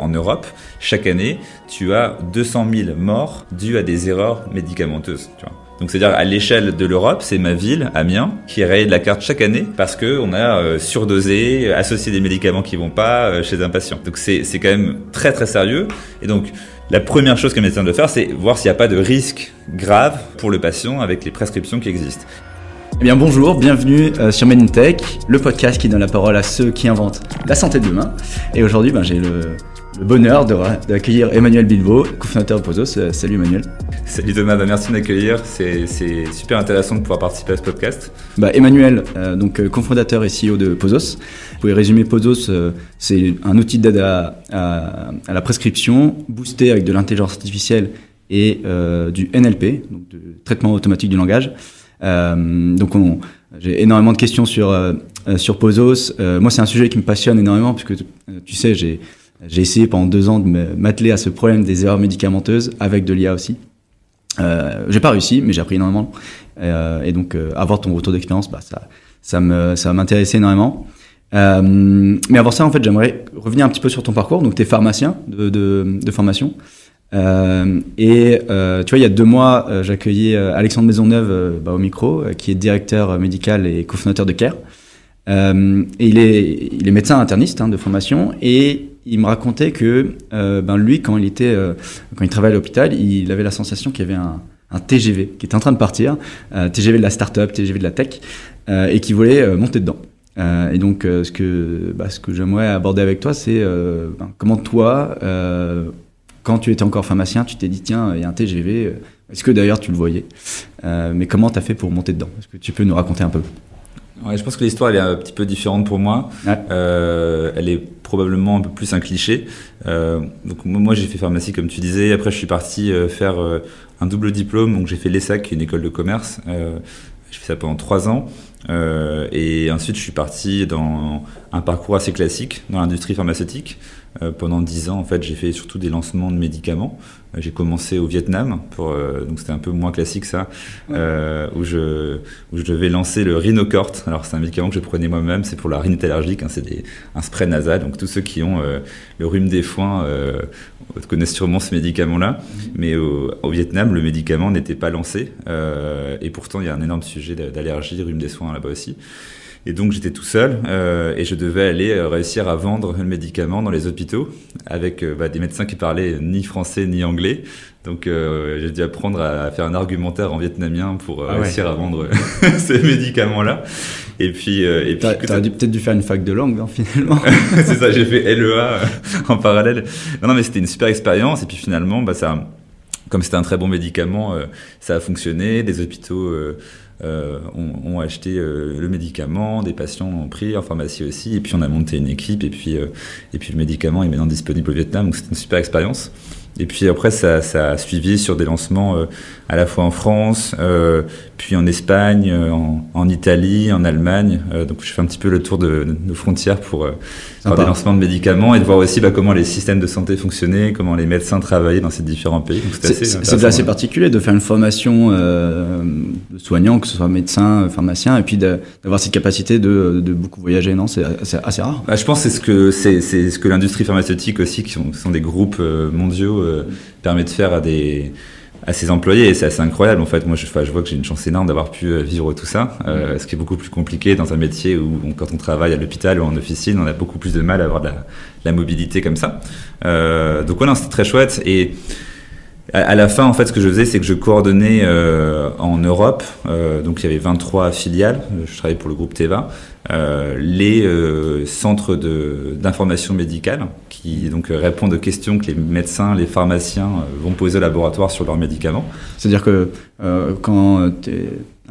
En Europe, chaque année, tu as 200 000 morts dues à des erreurs médicamenteuses. Donc c'est-à-dire à, l'échelle de l'Europe, c'est ma ville, Amiens, qui raye de la carte chaque année parce que on a euh, surdosé, associé des médicaments qui vont pas euh, chez un patient. Donc c'est quand même très très sérieux. Et donc la première chose qu'un médecin doit faire, c'est voir s'il n'y a pas de risque grave pour le patient avec les prescriptions qui existent. Eh bien bonjour, bienvenue euh, sur Medintech, le podcast qui donne la parole à ceux qui inventent la santé de demain. Et aujourd'hui, ben, j'ai le le bonheur d'accueillir Emmanuel Bilbo, cofondateur de Pozos. Euh, salut Emmanuel. Salut Thomas, bah, merci de m'accueillir. C'est super intéressant de pouvoir participer à ce podcast. Bah, Emmanuel, euh, donc euh, cofondateur et CEO de Pozos. Vous pouvez résumer Pozos, c'est un outil d'aide à, la prescription boosté avec de l'intelligence artificielle et du NLP, donc de traitement automatique du langage. donc j'ai énormément de questions sur, sur Pozos. moi, c'est un sujet qui me passionne énormément puisque tu sais, j'ai j'ai essayé pendant deux ans de m'atteler à ce problème des erreurs médicamenteuses avec de l'IA aussi. Euh, j'ai pas réussi, mais j'ai appris énormément. Euh, et donc, euh, avoir ton retour d'expérience, bah, ça, ça me, ça m'intéressait énormément. Euh, mais avant ça, en fait, j'aimerais revenir un petit peu sur ton parcours. Donc, tu es pharmacien de, formation. Et tu vois, il y a deux mois, j'accueillais Alexandre Maisonneuve bah, au micro, qui est directeur médical et cofondateur de CARE. et il est, il est médecin interniste hein, de formation et il me racontait que euh, ben lui, quand il était, euh, quand il travaillait à l'hôpital, il avait la sensation qu'il y avait un, TGV qui était en train de partir, euh, TGV de la start-up, TGV de la tech, et qui voulait monter dedans. et donc, ce que, bah, ce j'aimerais aborder avec toi, c'est ben, comment toi, quand tu étais encore pharmacien, tu t'es dit tiens, il y a un TGV. Est-ce que d'ailleurs tu le voyais? Mais comment tu as fait pour monter dedans? Est-ce que tu peux nous raconter un peu? Ouais, je pense que l'histoire elle est un petit peu différente pour moi. Euh, elle est probablement un peu plus un cliché. Euh, donc moi j'ai fait pharmacie comme tu disais. Après je suis parti euh, faire un double diplôme. Donc j'ai fait l'ESSAC, une école de commerce. J'ai fait ça pendant trois ans. Et ensuite je suis parti dans un parcours assez classique dans l'industrie pharmaceutique. Euh, pendant dix ans, en fait, j'ai fait surtout des lancements de médicaments. Euh, j'ai commencé au Vietnam, pour, euh, donc c'était un peu moins classique ça, euh, où, je, où je devais lancer le Rhinocort. Alors c'est un médicament que je prenais moi-même, c'est pour la rhinite allergique, hein, c'est un spray nasal. Donc tous ceux qui ont le rhume des foins connaissent sûrement ce médicament-là. Mm-hmm. Mais au, au, Vietnam, le médicament n'était pas lancé. et pourtant, il y a un énorme sujet d'allergie, rhume des foins là-bas aussi. Et donc j'étais tout seul euh, et je devais aller euh, réussir à vendre le médicament dans les hôpitaux avec euh, bah, des médecins qui parlaient ni français ni anglais. Donc j'ai dû apprendre à faire un argumentaire en vietnamien pour ah réussir à vendre ces médicaments-là. Et puis, et puis dû peut-être dû faire une fac de langue hein, finalement. c'est ça, j'ai fait LEA en parallèle. Non, non mais c'était une super expérience et puis finalement, bah ça, comme c'était un très bon médicament, ça a fonctionné. Des hôpitaux euh, ont, acheté euh, le médicament, des patients ont pris en pharmacie aussi, et puis on a monté une équipe, et puis, euh, et puis le médicament est maintenant disponible au Vietnam, donc c'était une super expérience. Et puis après, ça, ça, a suivi sur des lancements euh, à la fois en France, euh, puis en Espagne, en, en, Italie, en Allemagne. Euh, donc je fais un petit peu le tour de, de nos frontières pour faire des lancements de médicaments et de voir aussi bah, comment les systèmes de santé fonctionnaient, comment les médecins travaillaient dans ces différents pays. C'est assez, particulier de faire une formation de soignant, que ce soit médecin, pharmacien, et puis d'avoir cette capacité de, de, beaucoup voyager. Non, c'est assez rare. Bah, je pense que c'est ce que c'est ce que l'industrie pharmaceutique aussi, qui sont, sont des groupes mondiaux euh, permet de faire à des à ses employés. Et c'est assez incroyable en fait. Moi je, je vois que j'ai une chance énorme d'avoir pu euh, vivre tout ça euh, ce qui est beaucoup plus compliqué dans un métier où quand on travaille à l'hôpital ou en officine on a beaucoup plus de mal à avoir de la, la mobilité comme ça. Euh, donc voilà c'était très chouette. Et à, la fin, en fait, ce que je faisais, c'est que je coordonnais euh, en Europe, euh, donc il y avait 23 filiales, je travaillais pour le groupe Teva, euh, les euh, centres d'information médicale qui donc répondent aux questions que les médecins, les pharmaciens vont poser au laboratoire sur leurs médicaments. C'est-à-dire que quand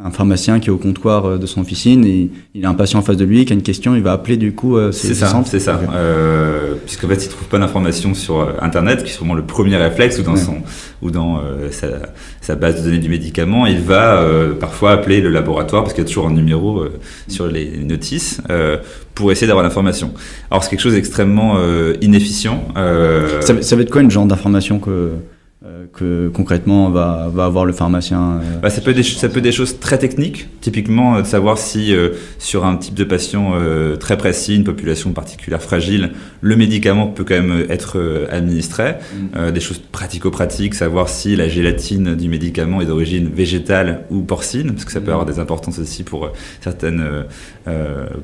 un pharmacien qui est au comptoir euh, de son officine et il a un patient en face de lui qui a une question, il va appeler du coup euh, C'est ça, c'est ça. Okay. Euh, Puisqu'en fait, il trouve pas d'informations sur euh, Internet, qui est sûrement le premier réflexe, ou dans, ouais. son, ou dans euh, sa, sa, base de données du médicament, il va euh, parfois appeler le laboratoire, parce qu'il y a toujours un numéro sur les notices, pour essayer d'avoir l'information. Alors c'est quelque chose d'extrêmement inefficient. Ça, ça va être quoi une genre d'information que que concrètement va, va avoir le pharmacien bah, ça, peut être des, ça peut être des choses très techniques, typiquement de savoir si sur un type de patient très précis, une population particulière fragile, le médicament peut quand même être administré. Mm. des choses pratico-pratiques, savoir si la gélatine du médicament est d'origine végétale ou porcine, parce que ça peut mm. avoir des importances aussi pour certaines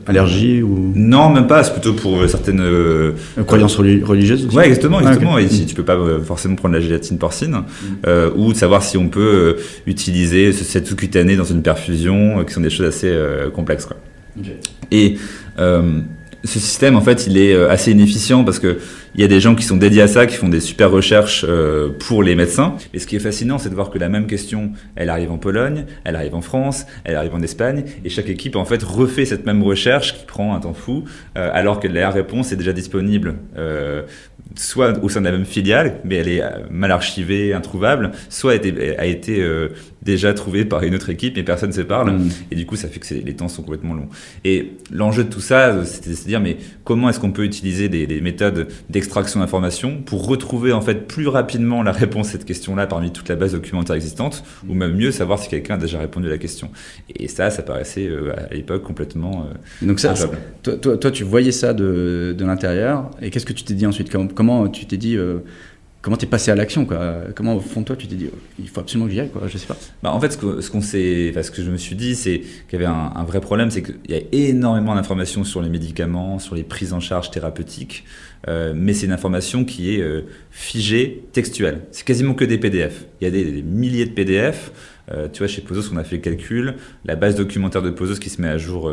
allergies ou non, même pas. C'est plutôt pour certaines croyances religieuses. Ouais, exactement, ah, exactement. Et si tu peux pas forcément prendre la gélatine porcine, euh, ou de savoir si on peut euh, utiliser cette sous-cutanée dans une perfusion, euh, qui sont des choses assez complexes. Quoi. Et ce système, en fait, il est assez inefficient parce que il y a des gens qui sont dédiés à ça, qui font des super recherches pour les médecins. Et ce qui est fascinant, c'est de voir que la même question, elle arrive en Pologne, elle arrive en France, elle arrive en Espagne, et chaque équipe, en fait, refait cette même recherche qui prend un temps fou, alors que la réponse est déjà disponible soit au sein de la même filiale, mais elle est mal archivée, introuvable, soit a été, a été euh, déjà trouvée par une autre équipe, mais personne ne se parle, mm. et du coup ça fait que les temps sont complètement longs. Et l'enjeu de tout ça, c'était de se dire, mais comment est-ce qu'on peut utiliser des, méthodes d'extraction d'informations pour retrouver en fait plus rapidement la réponse à cette question-là parmi toute la base documentaire existante, ou même mieux savoir si quelqu'un a déjà répondu à la question? Et ça, ça paraissait euh, à l'époque complètement... Euh, Donc ça, toi, toi, toi, tu voyais ça de, de l'intérieur, et qu'est-ce que tu t'es dit ensuite? Comment tu t'es dit euh, comment t'es passé à l'action quoi Comment au fond de toi tu t'es dit il faut absolument que j'y aille quoi Je sais pas. Bah, en fait ce que qu'on s'est, ce que je me suis dit c'est qu'il y avait un, vrai problème, c'est qu'il y a énormément d'informations sur les médicaments, sur les prises en charge thérapeutiques, euh, mais c'est une information qui est euh, figée, textuelle. C'est quasiment que des PDF. Il y a des, milliers de PDF. Tu vois, chez Pozos, on a fait le calcul. La base documentaire de Pozos qui se met à jour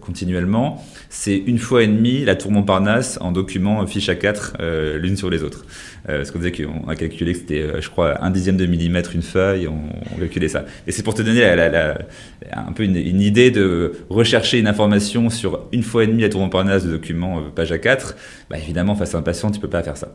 continuellement, c'est une fois et demie la tour Montparnasse en documents fiche à 4 l'une sur les autres. Euh, parce qu'on disait qu'on a calculé que c'était, euh, je crois, un dixième de millimètre une feuille, on, on calculait ça. Et c'est pour te donner un peu une, idée de rechercher une information sur une fois et demie la tour Montparnasse de document euh, page à 4 bah évidemment, face à un patient, tu peux pas faire ça.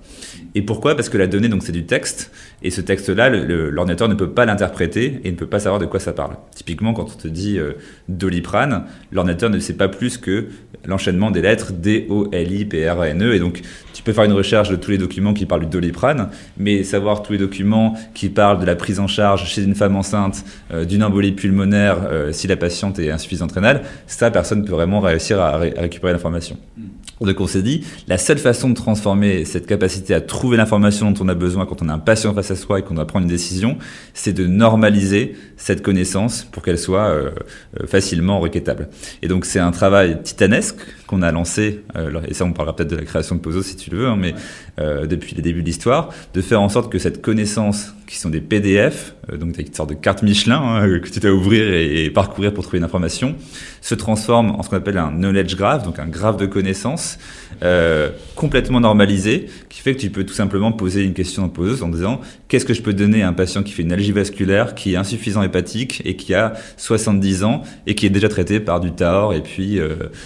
Et pourquoi? Parce que la donnée, donc c'est du texte, et ce texte-là, l'ordinateur ne peut pas l'interpréter et ne peut pas savoir de quoi ça parle. Typiquement, quand on te dit doliprane, l'ordinateur ne sait pas plus que l'enchaînement des lettres D, O, L, I, P, R, N, E, et donc tu peux faire une recherche de tous les documents qui parlent du doliprane, mais savoir tous les documents qui parlent de la prise en charge chez une femme enceinte euh, d'une embolie pulmonaire euh, si la patiente est insuffisante rénale, ça, personne ne peut vraiment réussir à, récupérer l'information. Mm. Donc on s'est dit, la seule façon de transformer cette capacité à trouver l'information dont on a besoin quand on a un patient face à soi et qu'on doit prendre une décision, c'est de normaliser cette connaissance pour qu'elle soit euh, facilement requêtable. Et donc c'est un travail titanesque qu'on a lancé, et ça on parlera peut-être de la création de Pozo si tu le veux, hein, mais euh, depuis les débuts de l'histoire, de faire en sorte que cette connaissance, qui sont des PDF, euh, donc une sorte de carte Michelin hein, que tu dois ouvrir et, parcourir pour trouver une information, se transforme en ce qu'on appelle un knowledge graph, donc un graphe de connaissances euh, complètement normalisé, qui fait que tu peux tout simplement poser une question en poseuse en disant qu'est-ce que je peux donner à un patient qui fait une algie vasculaire, qui est insuffisant hépatique et qui a 70 ans et qui est déjà traité par du TAOR et puis...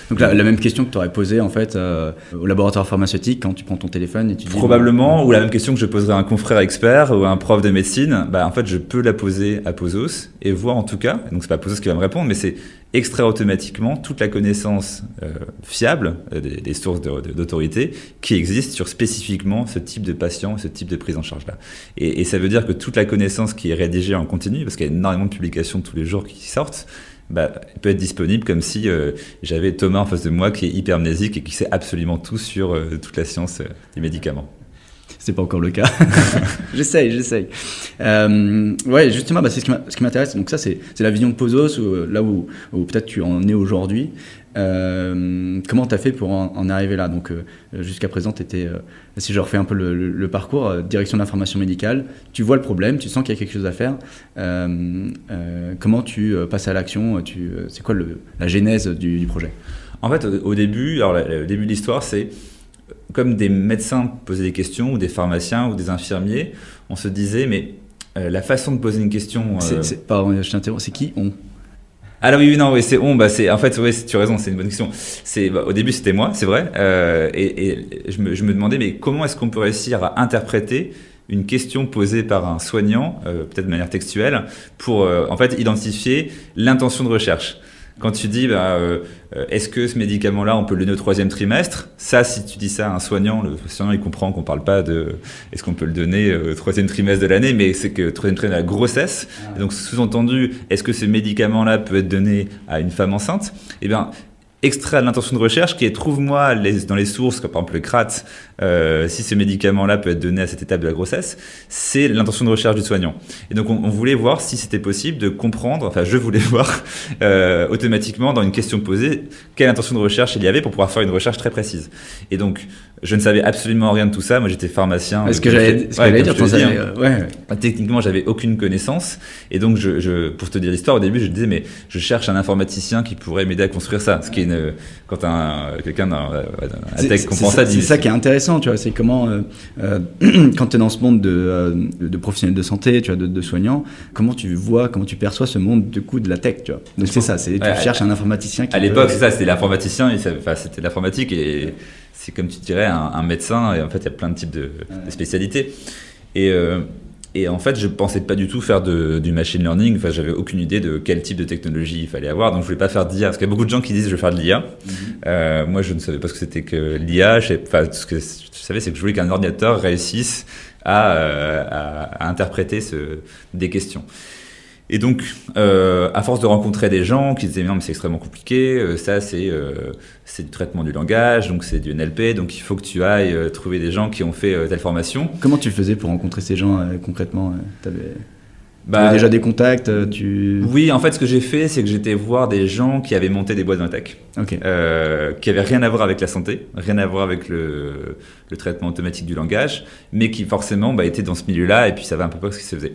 donc la, même question que tu aurais posée en fait au laboratoire pharmaceutique quand tu prends ton téléphone et tu Probablement, ou la même question que je poserais à un confrère expert ou à un prof de médecine, bah, en fait, je peux la poser à Pozos et voir en tout cas, donc c'est pas Pozos qui va me répondre, mais c'est extraire automatiquement toute la connaissance euh, fiable euh, des, sources d'autorité qui existent sur spécifiquement ce type de patient, ce type de prise en charge-là. Et, et, ça veut dire que toute la connaissance qui est rédigée en continu, parce qu'il y a énormément de publications tous les jours qui sortent, bah, peut être disponible comme si euh, j'avais Thomas en face de moi qui est hypermnésique et qui sait absolument tout sur euh, toute la science euh, des médicaments. C'est pas encore le cas. j'essaye, j'essaye. ouais, justement, bah, c'est ce qui m'intéresse. Donc ça, c'est la vision de Pozos, là où, où peut-être tu en es aujourd'hui. Euh, comment tu as fait pour en, arriver là? Donc, euh, jusqu'à présent, tu étais, euh, si je refais un peu le, parcours, direction d'information médicale, tu vois le problème, tu sens qu'il y a quelque chose à faire. comment tu passes à l'action? C'est quoi la genèse du, projet? En fait, au, début, alors, le début de l'histoire, c'est comme des médecins posaient des questions, ou des pharmaciens, ou des infirmiers, on se disait, mais la façon de poser une question. C'est, pardon, je t'interromps, c'est qui on? Alors oui, non, oui, c'est on. Bah, c'est en fait, oui, tu as raison, c'est une bonne question. C'est bah, au début, c'était moi, c'est vrai, euh, et, et je, me, je, me, demandais, mais comment est-ce qu'on peut réussir à interpréter une question posée par un soignant, euh, peut-être de manière textuelle, pour euh, en fait identifier l'intention de recherche? Quand tu dis, bah, euh, euh, est-ce que ce médicament-là, on peut le donner au troisième trimestre? Ça, si tu dis ça à un soignant, le soignant, il comprend qu'on parle pas de est-ce qu'on peut le donner au troisième trimestre de l'année, mais c'est que troisième trimestre de la grossesse. Ah donc, sous-entendu, est-ce que ce médicament-là peut être donné à une femme enceinte? Eh bien, extrait de l'intention de recherche qui est trouve-moi dans les sources, comme par exemple le CRAT, euh, si ce médicament-là peut être donné à cette étape de la grossesse, c'est l'intention de recherche du soignant. Et donc on, voulait voir si c'était possible de comprendre, enfin je voulais voir euh, automatiquement dans une question posée quelle intention de recherche il y avait pour pouvoir faire une recherche très précise. Et donc je ne savais absolument rien de tout ça. Moi, j'étais pharmacien. Est-ce que j'allais ouais, dire dis, hein. ouais. Techniquement, j'avais aucune connaissance. Et donc, je, je, pour te dire l'histoire, au début, je disais, mais je cherche un informaticien qui pourrait m'aider à construire ça. Ce qui est une, quand un, quelqu'un tech comprend ça, c'est ça qui est intéressant, tu vois. C'est comment, euh, euh quand tu es dans ce monde de, euh, de, professionnels de santé, tu vois, de, de, soignants, comment tu vois, comment tu perçois ce monde du coup de la tech, tu vois. Donc c'est ça, c'est tu cherches un informaticien. Qui à l'époque, c'est ça, c'était l'informaticien, enfin, c'était l'informatique et c'est comme tu dirais un, médecin, et en fait, il y a plein de types de, spécialités. Et, euh, et, en fait, je pensais pas du tout faire de, du machine learning. Enfin, j'avais aucune idée de quel type de technologie il fallait avoir. Donc, je voulais pas faire d'IA. Parce qu'il y a beaucoup de gens qui disent je vais faire de l'IA. Mm-hmm. Euh, moi, je ne savais pas ce que c'était que l'IA. Enfin, ce que je savais, c'est que je voulais qu'un ordinateur réussisse à, euh, à, à interpréter ce, des questions. Et donc, euh, à force de rencontrer des gens qui disaient non mais c'est extrêmement compliqué, euh, ça c'est euh, c'est du traitement du langage, donc c'est du NLP, donc il faut que tu ailles trouver des gens qui ont fait telle formation. Comment tu faisais pour rencontrer ces gens concrètement T'avais bah, déjà des contacts tu... Oui, en fait, ce que j'ai fait, c'est que j'étais voir des gens qui avaient monté des boîtes dans tech, qui avaient rien à voir avec la santé, rien à voir avec le, le traitement automatique du langage, mais qui forcément bah, étaient dans ce milieu-là et puis savaient un peu pas ce qui se faisait.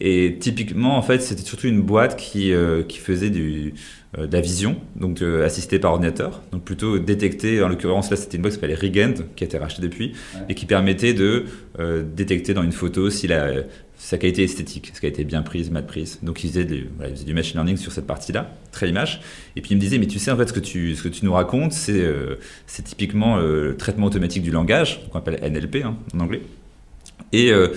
Et typiquement, en fait, c'était surtout une boîte qui, euh, qui faisait du, euh, de la vision, donc euh, assistée par ordinateur. Donc plutôt détecter, en l'occurrence là c'était une boîte qui s'appelait Rigend, qui a été rachetée depuis, et qui permettait de détecter dans une photo si la, sa qualité esthétique, est-ce qu'elle a été bien prise, mal prise. Donc ils faisaient, voilà, du machine learning sur cette partie-là, très image. Et puis il me disait, mais tu sais en fait ce que tu, ce que tu nous racontes, c'est c'est typiquement le traitement automatique du langage, qu'on appelle NLP hein, en anglais. Et euh,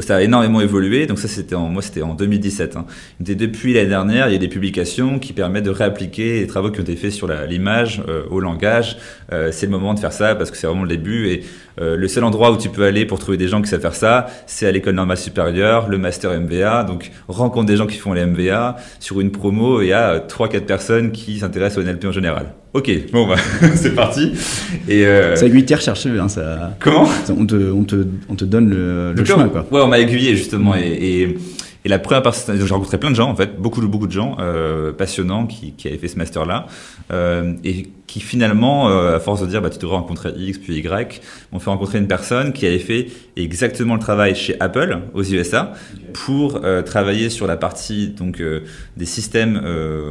ça a énormément évolué. Donc ça, c'était en, moi, c'était en 2017. Hein. depuis l'année dernière, il y a des publications qui permettent de réappliquer les travaux qui ont été faits sur l'image euh, au langage. Euh, c'est le moment de faire ça parce que c'est vraiment le début. Euh, le seul endroit où tu peux aller pour trouver des gens qui savent faire ça, c'est à l'école normale supérieure, le master MVA. Donc rencontre des gens qui font les MVA sur une promo. Il y a trois, quatre personnes qui s'intéressent au NLP en général. Ok, bon bah c'est parti. Et euh... Ça aiguille recherché, hein, ça. Comment? On te, on te, on te donne le, le chemin quoi. Ouais, on m'a aiguillé justement et, et et la première personne, j'ai rencontré plein de gens en fait, beaucoup beaucoup de gens euh, passionnants qui, qui avaient fait ce master là euh, et qui finalement, euh, à force de dire bah tu devrais rencontrer X puis Y, m'ont fait rencontrer une personne qui avait fait exactement le travail chez Apple aux USA pour travailler sur la partie donc des systèmes,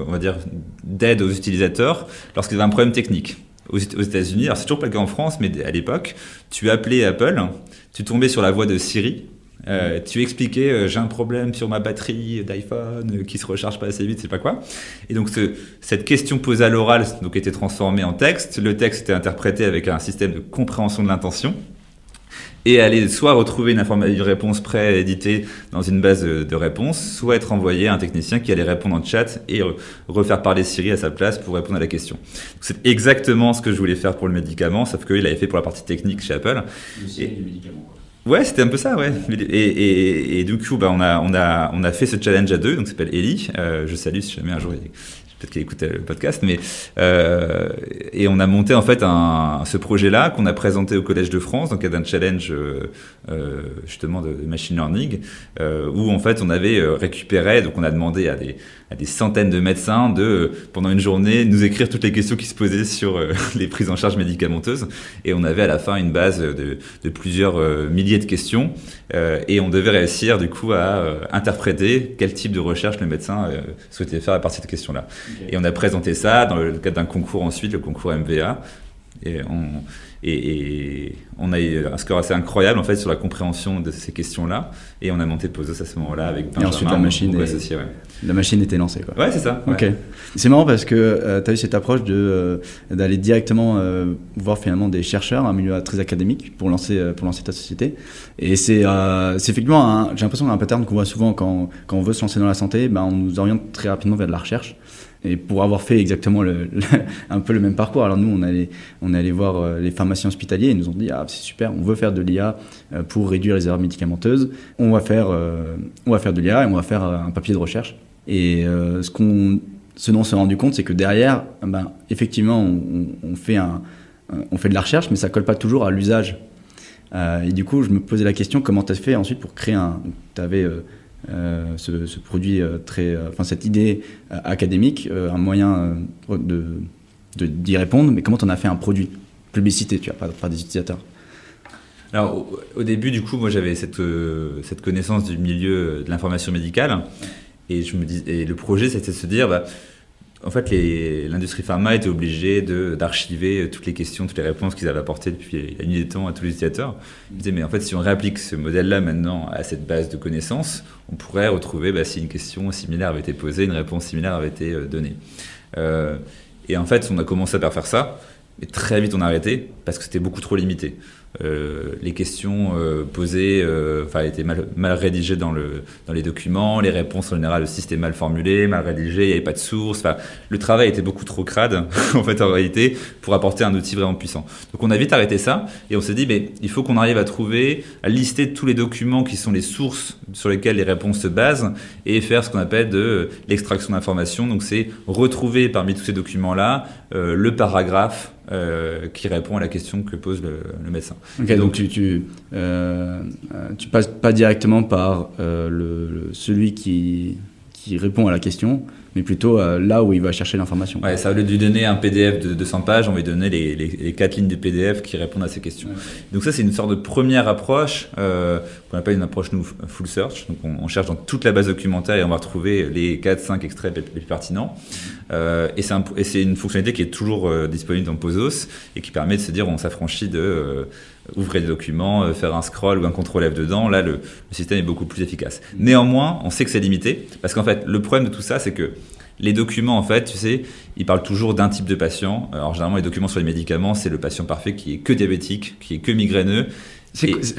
on va dire d'aide aux utilisateurs lorsqu'ils avaient un problème technique aux États-Unis. Alors c'est toujours pas le cas en France, mais à l'époque, tu appelais Apple, tu tombais sur la voix de Siri euh, tu expliquais, euh, j'ai un problème sur ma batterie d'iPhone euh, qui se recharge pas assez vite, c'est pas quoi. Et donc ce, cette question posée à l'oral donc était transformée en texte. Le texte était interprété avec un système de compréhension de l'intention et aller soit retrouver une, une réponse prééditée dans une base de, réponses, soit être envoyé à un technicien qui allait répondre en chat et refaire parler Siri à sa place pour répondre à la question. C'est exactement ce que je voulais faire pour le médicament, sauf qu'il avait fait pour la partie technique chez Apple. Le et, du médicament. Ouais, c'était un peu ça, ouais. Et, du coup, bah, on, a, on, a, on a fait ce challenge à deux, donc s'appelle Ellie. Euh, je salue si jamais un jour peut-être qu'il écoutait le podcast, mais euh, et on a monté en fait un, ce projet-là qu'on a présenté au Collège de France, donc un challenge euh, euh, justement de, machine learning, euh, où en fait on avait euh, récupéré, donc on a demandé à des, à des centaines de médecins de pendant une journée nous écrire toutes les questions qui se posaient sur les prises en charge médicamenteuses, et on avait à la fin une base de, de plusieurs milliers de questions, et on devait réussir du coup à interpréter quel type de recherche le médecin souhaitait faire à partir de ces questions-là. Et on a présenté ça dans le cadre d'un concours ensuite, le concours MVA. Et on, et, on a eu un score assez incroyable en fait sur la compréhension de ces questions-là. Et on a monté Posos à ce moment-là avec Benjamin. Et ensuite la machine, la machine était lancée. Quoi. Ouais, c'est ça. Ok. C'est marrant parce que euh, tu as eu cette approche de euh, d'aller directement euh, voir finalement des chercheurs, un milieu très académique pour lancer pour lancer ta société. Et c'est effectivement, j'ai l'impression un pattern qu'on voit souvent quand, quand on veut se lancer dans la santé, ben, on nous oriente très rapidement vers de la recherche. Et pour avoir fait exactement un peu le même parcours, alors nous, on allait, on allait voir euh, les pharmaciens hospitaliers, ils nous ont dit Ah, c'est super, on veut faire de l'IA euh, pour réduire les erreurs médicamenteuses. On va faire, euh, on va faire de l'IA et on va faire un papier de recherche. Et ce, qu'on, ce dont on s'est rendu compte, c'est que derrière, ben, effectivement, on, fait on fait de la recherche, mais ça colle pas toujours à l'usage. et du coup, je me posais la question comment tu as fait ensuite pour créer un. Tu avais euh, ce, produit euh, très, euh, enfin cette idée académique, un moyen de d'y répondre, mais comment on a fait un produit? Publicité, tu vois, pas, des utilisateurs. Alors au, début, du coup, moi j'avais cette, cette connaissance du milieu de l'information médicale, et je me dis, et le projet c'était de se dire, bah, en fait, l'industrie pharma était obligée d'archiver toutes les questions, toutes les réponses qu'ils avaient apportées depuis la nuit des temps à tous les utilisateurs. Ils disaient, mais en fait, si on réapplique ce modèle-là maintenant à cette base de connaissances, on pourrait retrouver bah, si une question similaire avait été posée, une réponse similaire avait été euh, donnée. Euh, et en fait, on a commencé à faire ça, mais très vite on a arrêté parce que c'était beaucoup trop limité. Euh, les questions euh, posées euh, enfin, étaient mal, rédigées dans, le, dans les documents, les réponses en général aussi c'était mal formulé, mal rédigé, il n'y avait pas de source. Le travail était beaucoup trop crade en fait en réalité pour apporter un outil vraiment puissant. Donc on a vite arrêté ça et on s'est dit mais il faut qu'on arrive à trouver, à lister tous les documents qui sont les sources sur lesquelles les réponses se basent et faire ce qu'on appelle de l'extraction d'informations. Donc c'est retrouver parmi tous ces documents là le paragraphe euh, qui répond à la question que pose le, médecin. Ok, donc, tu, tu, euh, tu, passes pas directement par euh, le, celui qui, qui répond à la question, mais plutôt euh, là où il va chercher l'information. Ouais, ça, au lieu de lui donner un PDF de 200 pages, on va lui donner les, les, quatre lignes de PDF qui répondent à ces questions. Donc ça, c'est une sorte de première approche euh, qu'on appelle une approche nous, full search. Donc on, cherche dans toute la base documentaire et on va retrouver les 4-5 extraits les plus pertinents. Euh, et c'est une fonctionnalité qui est toujours disponible dans Posos et qui permet de se dire on s'affranchit de ouvrir des documents, faire un scroll ou un contrôle F dedans. Là, le, le système est beaucoup plus efficace. Néanmoins, on sait que c'est limité parce qu'en fait, le problème de tout ça, c'est que les documents, en fait, tu sais, ils parlent toujours d'un type de patient. Alors, généralement, les documents sur les médicaments, c'est le patient parfait qui est que diabétique, qui est que migraineux.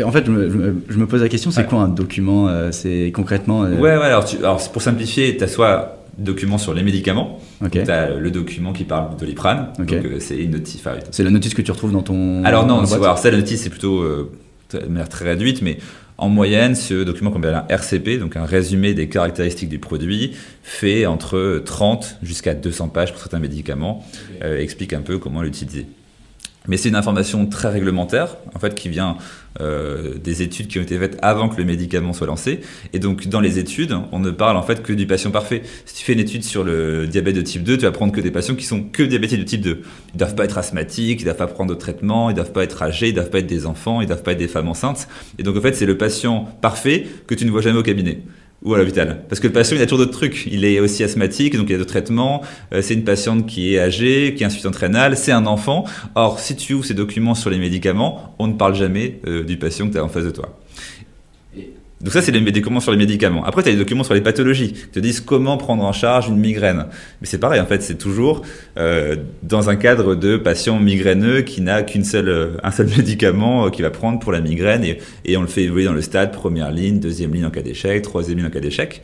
en fait, je me, pose la question, c'est quoi un document C'est concrètement Ouais, ouais. Alors, alors pour simplifier, tu as soit document sur les médicaments. Tu as le document qui parle de l'iprane. Donc, euh, c'est une notice. c'est la notice que tu retrouves dans ton. Alors, non, alors, ça, la notice, c'est plutôt euh, de manière très réduite, mais en moyenne, ce document qu'on appelle un RCP, donc un résumé des caractéristiques du produit, fait entre 30 jusqu'à 200 pages pour certains médicaments, euh, explique un peu comment l'utiliser. Mais c'est une information très réglementaire, en fait, qui vient euh, des études qui ont été faites avant que le médicament soit lancé. Et donc, dans les études, on ne parle en fait que du patient parfait. Si tu fais une étude sur le diabète de type 2, tu vas prendre que des patients qui sont que diabétiques de type 2. Ils doivent pas être asthmatiques, ils doivent pas prendre de traitement, ils doivent pas être âgés, ils doivent pas être des enfants, ils doivent pas être des femmes enceintes. Et donc, en fait, c'est le patient parfait que tu ne vois jamais au cabinet ou à l'hôpital. Parce que le patient, il a toujours d'autres trucs. Il est aussi asthmatique, donc il a d'autres traitements. Euh, c'est une patiente qui est âgée, qui est insuffisante rénale, c'est un enfant. Or, si tu ouvres ces documents sur les médicaments, on ne parle jamais euh, du patient que tu as en face de toi. Donc ça, c'est les documents sur les médicaments. Après, tu as les documents sur les pathologies, qui te disent comment prendre en charge une migraine. Mais c'est pareil, en fait, c'est toujours euh, dans un cadre de patient migraineux qui n'a qu'une seule, euh, un seul médicament euh, qu'il va prendre pour la migraine, et, et on le fait évoluer dans le stade, première ligne, deuxième ligne en cas d'échec, troisième ligne en cas d'échec.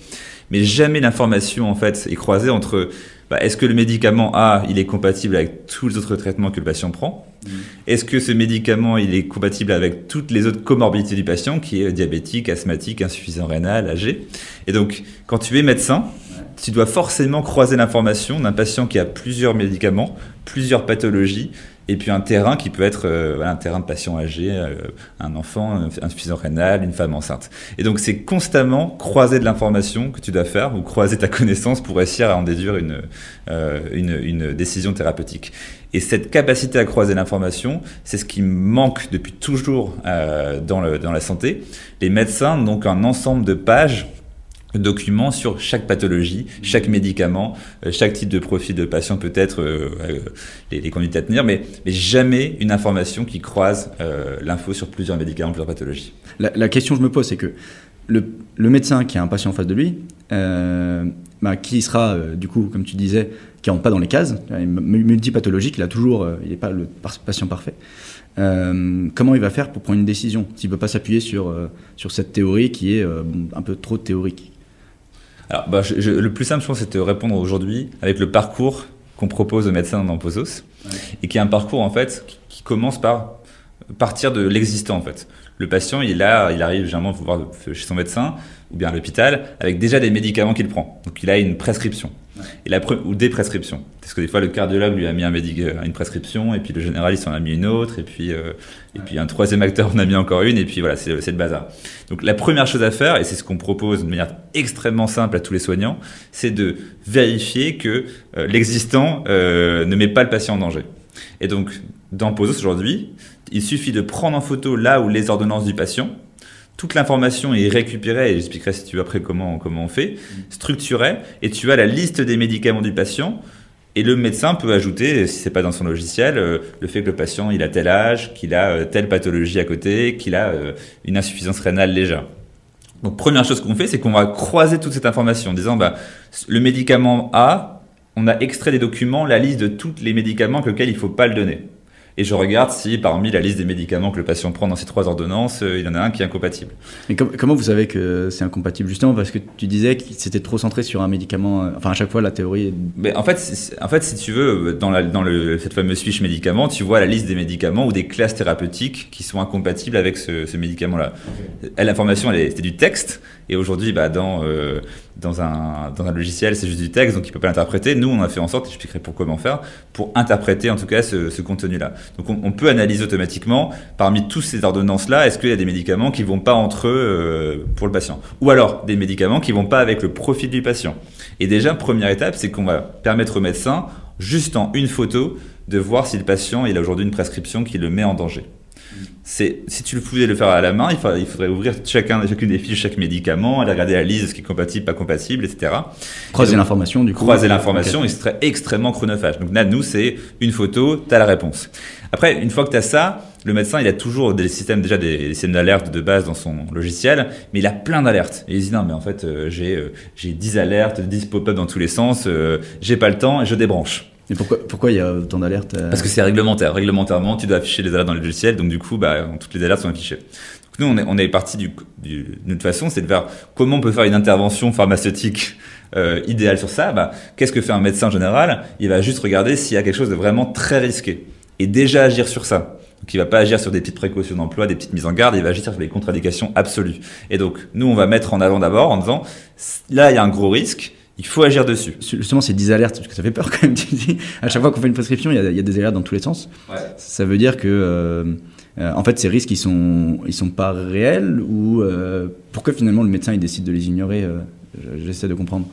Mais jamais l'information, en fait, est croisée entre bah, est-ce que le médicament A, il est compatible avec tous les autres traitements que le patient prend mm. Est-ce que ce médicament, il est compatible avec toutes les autres comorbidités du patient, qui est diabétique, asthmatique, insuffisant rénal, âgé? Et donc, quand tu es médecin, tu dois forcément croiser l'information d'un patient qui a plusieurs médicaments, plusieurs pathologies, et puis un terrain qui peut être euh, un terrain de patient âgé, euh, un enfant insuffisant rénal, une femme enceinte. Et donc c'est constamment croiser de l'information que tu dois faire ou croiser ta connaissance pour réussir à en déduire une, euh, une, une, décision thérapeutique. Et cette capacité à croiser l'information, c'est ce qui manque depuis toujours dans, le, dans la santé. Les médecins n'ont qu'un ensemble de pages documents sur chaque pathologie, chaque médicament, euh, chaque type de profil de patient peut-être, euh, euh, les, les, conduites à tenir, mais, mais jamais une information qui croise l'info sur plusieurs médicaments, plusieurs pathologies. La, question que je me pose, c'est que le, le, médecin qui a un patient en face de lui, bah, qui sera, du coup, comme tu disais, qui rentre pas dans les cases, multipathologique, il a toujours, il n'est pas le patient parfait. comment il va faire pour prendre une décision s'il ne peut pas s'appuyer sur, sur cette théorie qui est un peu trop théorique? Alors, bah, le plus simple, je pense, c'est de répondre aujourd'hui avec le parcours qu'on propose aux médecins dans Posos, et qui est un parcours en fait qui commence par partir de l'existant en fait. Le patient, il a, il arrive généralement voir chez son médecin ou bien à l'hôpital avec déjà des médicaments qu'il prend. Donc il a une prescription. Et la ou des prescriptions. Parce que des fois, le cardiologue lui a mis un euh, une prescription, et puis le généraliste en a mis une autre, et puis, euh, et puis un troisième acteur en a mis encore une, et puis voilà, c'est le bazar. Donc la première chose à faire, et c'est ce qu'on propose de manière extrêmement simple à tous les soignants, c'est de vérifier que euh, l'existant ne met pas le patient en danger. Et donc, dans POSOS aujourd'hui, il suffit de prendre en photo là où les ordonnances du patient, toute l'information est récupérée, et j'expliquerai si tu veux après comment, comment on fait, structurée, et tu as la liste des médicaments du patient, et le médecin peut ajouter, si c'est pas dans son logiciel, euh, le fait que le patient il a tel âge, qu'il a euh, telle pathologie à côté, qu'il a euh, une insuffisance rénale légère. Donc première chose qu'on fait, c'est qu'on va croiser toute cette information en disant bah le médicament A, on a extrait des documents la liste de tous les médicaments que lequel il faut pas le donner et je regarde si parmi la liste des médicaments que le patient prend dans ces trois ordonnances, euh, il y en a un qui est incompatible. Mais comment vous savez que c'est incompatible Justement parce que tu disais que c'était trop centré sur un médicament. Euh, enfin, à chaque fois, la théorie. Est... Mais en fait, en fait, si tu veux, dans, la, dans le, cette fameuse fiche médicaments, tu vois la liste des médicaments ou des classes thérapeutiques qui sont incompatibles avec ce, ce médicament-là. L'information, c'était du texte. Et aujourd'hui, bah, dans, euh, dans, un, dans un logiciel, c'est juste du texte, donc il ne peut pas l'interpréter. Nous, on a fait en sorte, et j'expliquerai pour comment faire, pour interpréter en tout cas ce, contenu-là. Donc on, peut analyser automatiquement, parmi tous ces ordonnances-là, est-ce qu'il y a des médicaments qui vont pas entre eux euh, pour le patient? Ou alors des médicaments qui vont pas avec le profil du patient. Et déjà, première étape, c'est qu'on va permettre au médecin, juste en une photo, de voir si le patient il a aujourd'hui une prescription qui le met en danger c'est si tu pouvais le faire à la main, il faudrait, il faudrait ouvrir chacun, chacune des fiches, chaque médicament, aller regarder la liste, ce qui est compatible, pas compatible, etc. Croiser l'information du coup. Croiser l'information, et ce serait extrêmement chronophage. Donc là, nous, c'est une photo, tu as la réponse. Après, une fois que tu as ça, le médecin, il a toujours des systèmes, déjà des, systèmes d'alerte de base dans son logiciel, mais il a plein d'alertes. Et il dit non, mais en fait, euh, j'ai euh, j'ai 10 alertes, 10 pop-up dans tous les sens, euh, j'ai pas le temps et je débranche. Et pourquoi, pourquoi il y a autant d'alertes euh Parce que c'est réglementaire. Réglementairement, tu dois afficher les alertes dans le logiciel, donc du coup, bah, toutes les alertes sont affichées. Nous, on est, parti du, d'une façon, c'est de voir comment on peut faire une intervention pharmaceutique euh, idéale sur ça. Bah, qu'est-ce que fait un médecin général? Il va juste regarder s'il y a quelque chose de vraiment très risqué et déjà agir sur ça. Donc il va pas agir sur des petites précautions d'emploi, des petites mises en garde, il va agir sur les contre-indications absolues. Et donc nous, on va mettre en avant d'abord en disant là, il y a un gros risque il faut agir dessus. Justement, ces 10 alertes, parce que ça fait peur quand même, tu dis. À chaque fois qu'on fait une prescription, il y, a, il y, a, des alertes dans tous les sens. Ouais. Ça veut dire que, euh, euh, en fait, ces risques, ils sont, ils sont pas réels ou euh, pourquoi finalement le médecin il décide de les ignorer J'essaie de comprendre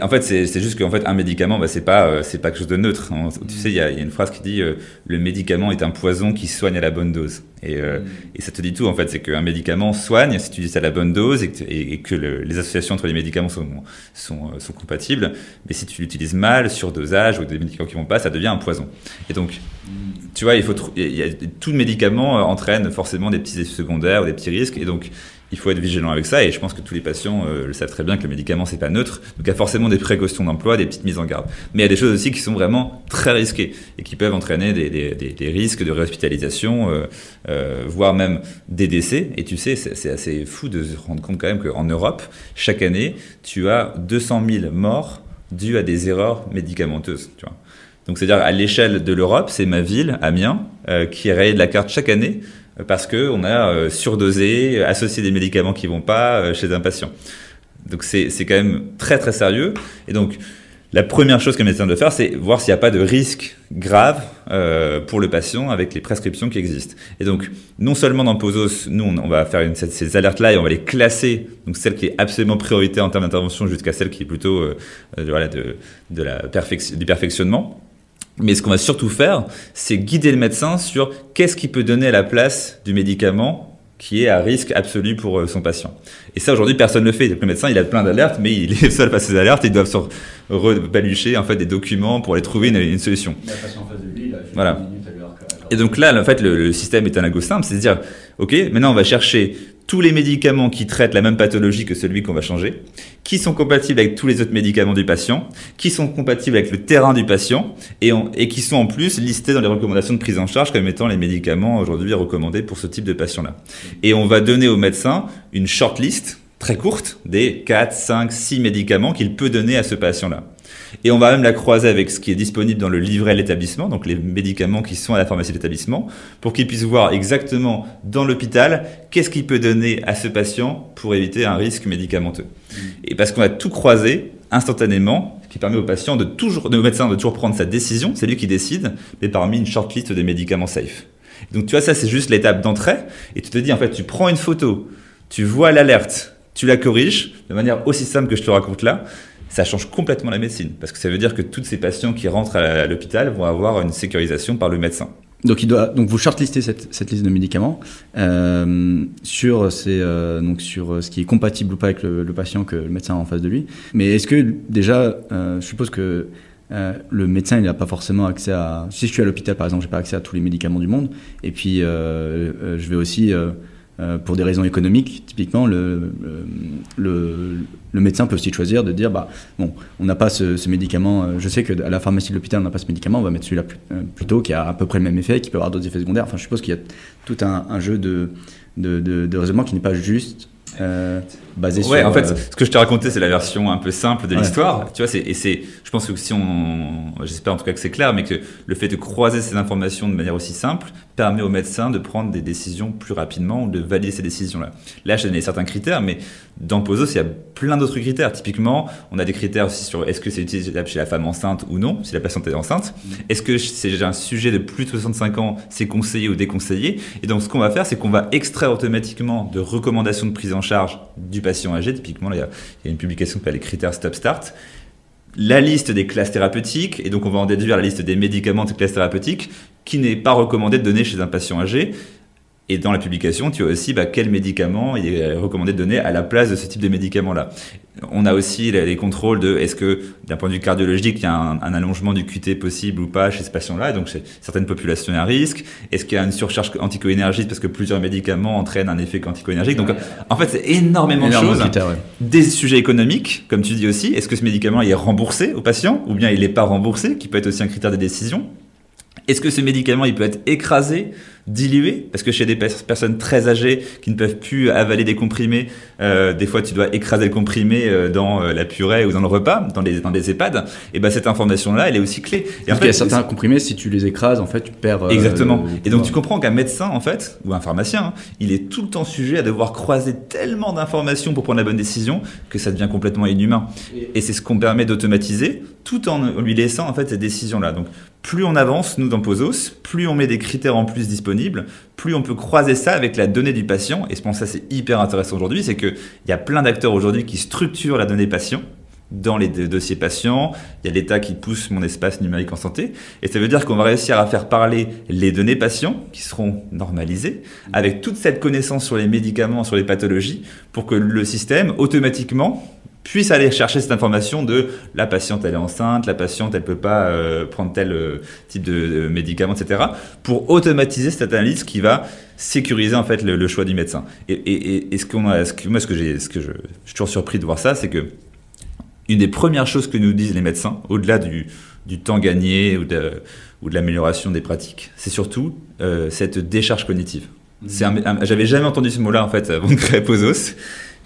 en fait c'est juste qu'en fait un médicament bah, c'est pas euh, c'est pas quelque chose de neutre. Tu sais il y a, y a, une phrase qui dit euh, le médicament est un poison qui soigne à la bonne dose. Et, euh, mm. et ça te dit tout en fait c'est qu'un médicament soigne si tu dis ça à la bonne dose et que, et, que le, les associations entre les médicaments sont sont, sont compatibles. Mais si tu l'utilises mal sur dosage ou des médicaments qui vont pas ça devient un poison. Et donc mm. tu vois il faut il y a, tout médicament entraîne forcément des petits effets secondaires ou des petits risques. Et donc il faut être vigilant avec ça et je pense que tous les patients euh, le savent très bien que le médicament c'est pas neutre. Donc il y a forcément des précautions d'emploi des petites mises en garde. Mais il y a des choses aussi qui sont vraiment très risquées et qui peuvent entraîner des, risques de réhospitalisation euh, euh, voire même des décès. Et tu sais c'est assez fou de se rendre compte quand même qu'en Europe chaque année tu as 200 000 morts dues à des erreurs médicamenteuses donc c'est-à-dire à, l'échelle de l'Europe c'est ma ville Amiens qui est rayée de la carte chaque année parce qu'on a euh, surdosé, associé des médicaments qui vont pas euh, chez un patient. Donc c'est quand même très très sérieux. Et donc la première chose qu'un médecin doit faire, c'est voir s'il n'y a pas de risque grave euh, pour le patient avec les prescriptions qui existent. Et donc, non seulement dans POSOS, nous, on, va faire ces alertes-là et on va les classer, donc celle qui est absolument priorité en termes d'intervention jusqu'à celle qui est plutôt euh, de, de la perfection, du perfectionnement. Mais ce qu'on va surtout faire, c'est guider le médecin sur qu'est-ce qui peut donner la place du médicament qui est à risque absolu pour euh, son patient. Et ça, aujourd'hui, personne ne le fait. le médecin, il a plein d'alertes, mais il est seul face à ces alertes. Ils doivent se rebalucher en fait, des documents pour aller trouver une, solution. voilà. Et donc là, en fait, le, le système est un algo simple, c'est à dire, OK, maintenant on va chercher tous les médicaments qui traitent la même pathologie que celui qu'on va changer, qui sont compatibles avec tous les autres médicaments du patient, qui sont compatibles avec le terrain du patient et, qui sont en plus listés dans les recommandations de prise en charge comme étant les médicaments aujourd'hui recommandés pour ce type de patient-là. Et on va donner au médecin une shortlist très courte des 4, 5, 6 médicaments qu'il peut donner à ce patient-là. Et on va même la croiser avec ce qui est disponible dans le livret de l'établissement, donc les médicaments qui sont à la pharmacie de l'établissement, pour qu'il puisse voir exactement dans l'hôpital qu'est-ce qu'il peut donner à ce patient pour éviter un risque médicamenteux. Mmh. Et parce qu'on a tout croisé instantanément, qui permet au patient de toujours, de, au médecin de toujours prendre sa décision, c'est lui qui décide, mais parmi une shortlist des médicaments safe. Donc tu vois, ça c'est juste l'étape d'entrée, et tu te dis en fait, tu prends une photo, tu vois l'alerte, tu la corriges de manière aussi simple que je te raconte là, ça change complètement la médecine. Parce que ça veut dire que tous ces patients qui rentrent à l'hôpital vont avoir une sécurisation par le médecin. Donc, il doit, donc vous shortlistez cette, liste de médicaments euh, sur, euh, donc sur ce qui est compatible ou pas avec le, patient que le médecin a en face de lui. Mais est-ce que déjà, euh, je suppose que euh, le médecin il n'a pas forcément accès à... Si je suis à l'hôpital par exemple, j'ai pas accès à tous les médicaments du monde. Et puis je vais aussi euh, pour des raisons économiques, typiquement, le, médecin peut aussi choisir de dire bah, bon, on n'a pas ce, médicament, euh, je sais qu'à la pharmacie de l'hôpital, on n'a pas ce médicament, on va mettre celui-là euh, plutôt, qui a à peu près le même effet, qui peut avoir d'autres effets secondaires. Enfin, je suppose qu'il y a tout un, jeu de raisonnement qui n'est pas juste euh, basé ouais, en fait, euh, ce que je t'ai raconté, c'est la version un peu simple de l'histoire. Tu vois, c'est, et c'est, je pense que si on, j'espère en tout cas que c'est clair, mais que le fait de croiser ces informations de manière aussi simple permet aux médecins de prendre des décisions plus rapidement ou de valider ces décisions-là. Là, je donné certains critères, mais dans Posos, il y a plein d'autres critères. Typiquement, on a des critères aussi sur est-ce que c'est utilisable chez la femme enceinte ou non, si la patiente est enceinte. Mm. Est-ce que c'est un sujet de plus de 65 ans, c'est conseillé ou déconseillé? Et donc, ce qu'on va faire, c'est qu'on va extraire automatiquement de recommandations de prise en charge du patient âgé. Typiquement, il y a, une publication qui s'appelle les critères Stop Start la liste des classes thérapeutiques, et donc on va en déduire la liste des médicaments de classe thérapeutique, qui n'est pas recommandé de donner chez un patient âgé. Et dans la publication, tu as aussi bah, quel médicament il est recommandé de donner à la place de ce type de médicament-là. On a aussi les, contrôles de est-ce que, d'un point de vue cardiologique, il y a un, allongement du QT possible ou pas chez ce patient-là, donc chez certaines populations à risque. Est-ce qu'il y a une surcharge anticoénergique parce que plusieurs médicaments entraînent un effet anticoénergique? Donc, en fait, c'est énormément de choses. Des sujets économiques, comme tu dis aussi. Est-ce que ce médicament est remboursé au patient ou bien il n'est pas remboursé, qui peut être aussi un critère de décision? Est-ce que ce médicament, il peut être écrasé dilué, parce que chez des personnes très âgées qui ne peuvent plus avaler des comprimés, euh, des fois tu dois écraser le comprimé euh, dans euh, la purée ou dans le repas, dans les, dans les EHPAD, et ben cette information-là, elle est aussi clé. Et en fait, il y a certains comprimés, si tu les écrases, en fait, tu perds. Exactement. et donc tu comprends qu'un médecin, en fait, ou un pharmacien, hein, il est tout le temps sujet à devoir croiser tellement d'informations pour prendre la bonne décision que ça devient complètement inhumain. Et c'est ce qu'on permet d'automatiser, tout en lui laissant en fait ces décisions-là. Donc plus on avance, nous, dans Posos, plus on met des critères en plus disponibles, plus on peut croiser ça avec la donnée du patient. Et je pense que ça, c'est hyper intéressant aujourd'hui, c'est qu'il y a plein d'acteurs aujourd'hui qui structurent la donnée patient dans les dossiers patients. Il y a l'État qui pousse mon espace numérique en santé. Et ça veut dire qu'on va réussir à faire parler les données patients, qui seront normalisées, avec toute cette connaissance sur les médicaments, sur les pathologies, pour que le système, automatiquement, puisse aller chercher cette information de la patiente elle est enceinte, la patiente elle peut pas euh, prendre tel euh, type de, médicament, etc. pour automatiser cette analyse qui va sécuriser en fait le, choix du médecin. Et, et, et ce qu'on a, ce que, moi ce que j'ai, ce que je, je, suis toujours surpris de voir ça, c'est que une des premières choses que nous disent les médecins, au-delà du, du temps gagné ou de, ou de l'amélioration des pratiques, c'est surtout euh, cette décharge cognitive. Mmh. J'avais jamais entendu ce mot-là en fait avant de créer Posos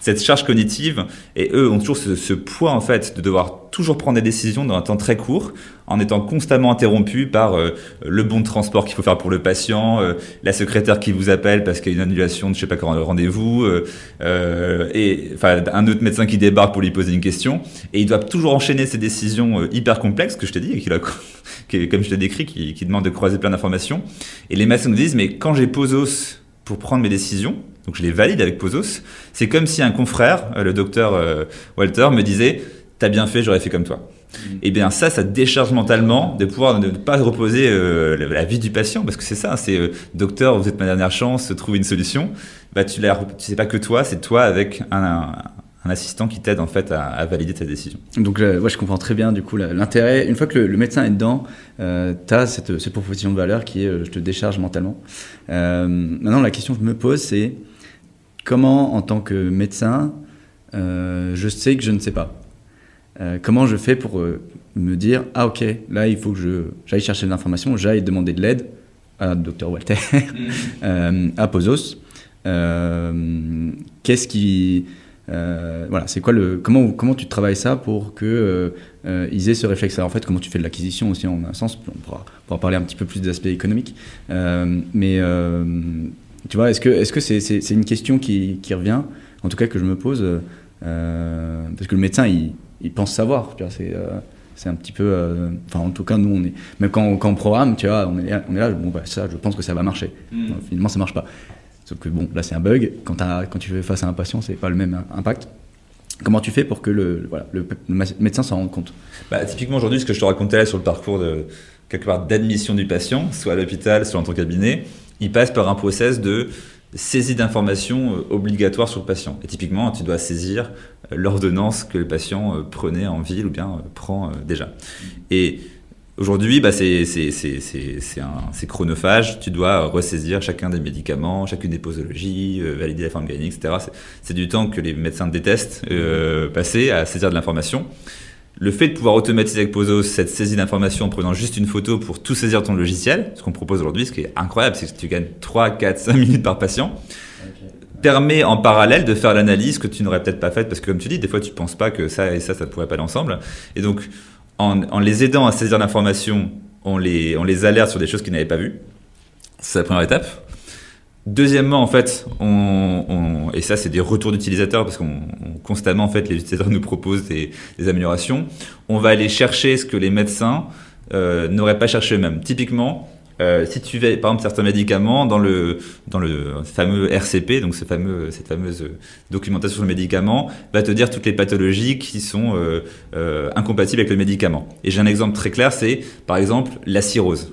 cette charge cognitive et eux ont toujours ce, poids en fait de devoir toujours prendre des décisions dans un temps très court en étant constamment interrompu par euh, le bon de transport qu'il faut faire pour le patient, euh, la secrétaire qui vous appelle parce qu'il y a une annulation de je sais pas quand rendez-vous euh, et enfin un autre médecin qui débarque pour lui poser une question. Et il doit toujours enchaîner ces décisions hyper complexes que je t'ai dit et qu'il a comme je t'ai décrit qui, qui demande de croiser plein d'informations. Et les médecins nous disent mais quand j'ai Posos pour prendre mes décisions donc je les valide avec Posos. C'est comme si un confrère, euh, le docteur euh, Walter, me disait T'as bien fait, j'aurais fait comme toi. Mm. Et eh bien ça, ça décharge mentalement de pouvoir ne pas reposer euh, la vie du patient, parce que c'est ça, c'est docteur, vous êtes ma dernière chance, trouve une solution. Bah tu ne sais pas que toi, c'est toi avec un, un assistant qui t'aide en fait à, valider ta décision. Donc moi je comprends très bien du coup l'intérêt. Une fois que le, médecin est dedans, euh, tu as cette, cette, proposition de valeur qui est je te décharge mentalement. maintenant la question que je me pose c'est comment, en tant que médecin, euh, je sais que je ne sais pas euh, Comment je fais pour euh, me dire ah ok là il faut que j'aille chercher de l'information, j'aille demander de l'aide à Dr Walter, mm. à Pozos. Qu'est-ce qui voilà, c'est quoi le comment comment tu travailles ça pour que ils aient ce réflexe En fait, comment tu fais de l'acquisition aussi en un sens On pourra, parler un petit peu plus des aspects économiques, mais tu vois, est-ce que est-ce que c'est c'est une question qui, qui revient En tout cas, que je me pose parce que le médecin il, il pense savoir. Tu vois, c'est c'est un petit peu. Euh, enfin, en tout cas, nous, on est. Même quand, quand on programme, tu vois, on est, on est là, bon, bah, ça, je pense que ça va marcher. Mm. finalement, ça marche pas. Sauf que, bon, là, c'est un bug. Quand, quand tu fais face à un patient, c'est pas le même impact. Comment tu fais pour que le, voilà, le, médecin s'en rende compte? Bah, Typiquement, aujourd'hui, ce que je te racontais sur le parcours de quelque part d'admission du patient, soit à l'hôpital, soit dans ton cabinet, il passe par un process de saisie d'informations euh, obligatoires sur le patient. Et typiquement, tu dois saisir euh, l'ordonnance que le patient euh, prenait en ville ou bien prend déjà. Et aujourd'hui, bah, c'est chronophage. Tu dois ressaisir chacun des médicaments, chacune des posologies, valider la forme gainique, etc. C'est du temps que les médecins détestent passer à saisir de l'information. Le fait de pouvoir automatiser avec Pozo cette saisie d'informations en prenant juste une photo pour tout saisir ton logiciel, ce qu'on propose aujourd'hui, ce qui est incroyable, c'est que tu gagnes 3, 4, 5 minutes par patient, permet en parallèle de faire l'analyse que tu n'aurais peut-être pas faite parce que comme tu dis, des fois tu penses pas que ça et ça, ça ne pourrait pas aller ensemble. Et donc, en, les aidant à saisir l'information, on les, on les alerte sur des choses qu'ils n'avaient pas vues. C'est la première étape. Deuxièmement, en fait, on, et ça c'est des retours d'utilisateurs parce qu'on constamment en fait les utilisateurs nous proposent des, améliorations. On va aller chercher ce que les médecins euh, n'auraient pas cherché eux-mêmes. Typiquement, euh, si tu veux, par exemple, certains médicaments dans le dans le fameux RCP, donc ce fameux cette fameuse documentation sur le médicament, va te dire toutes les pathologies qui sont euh, incompatibles avec le médicament. Et j'ai un exemple très clair, c'est par exemple la cirrhose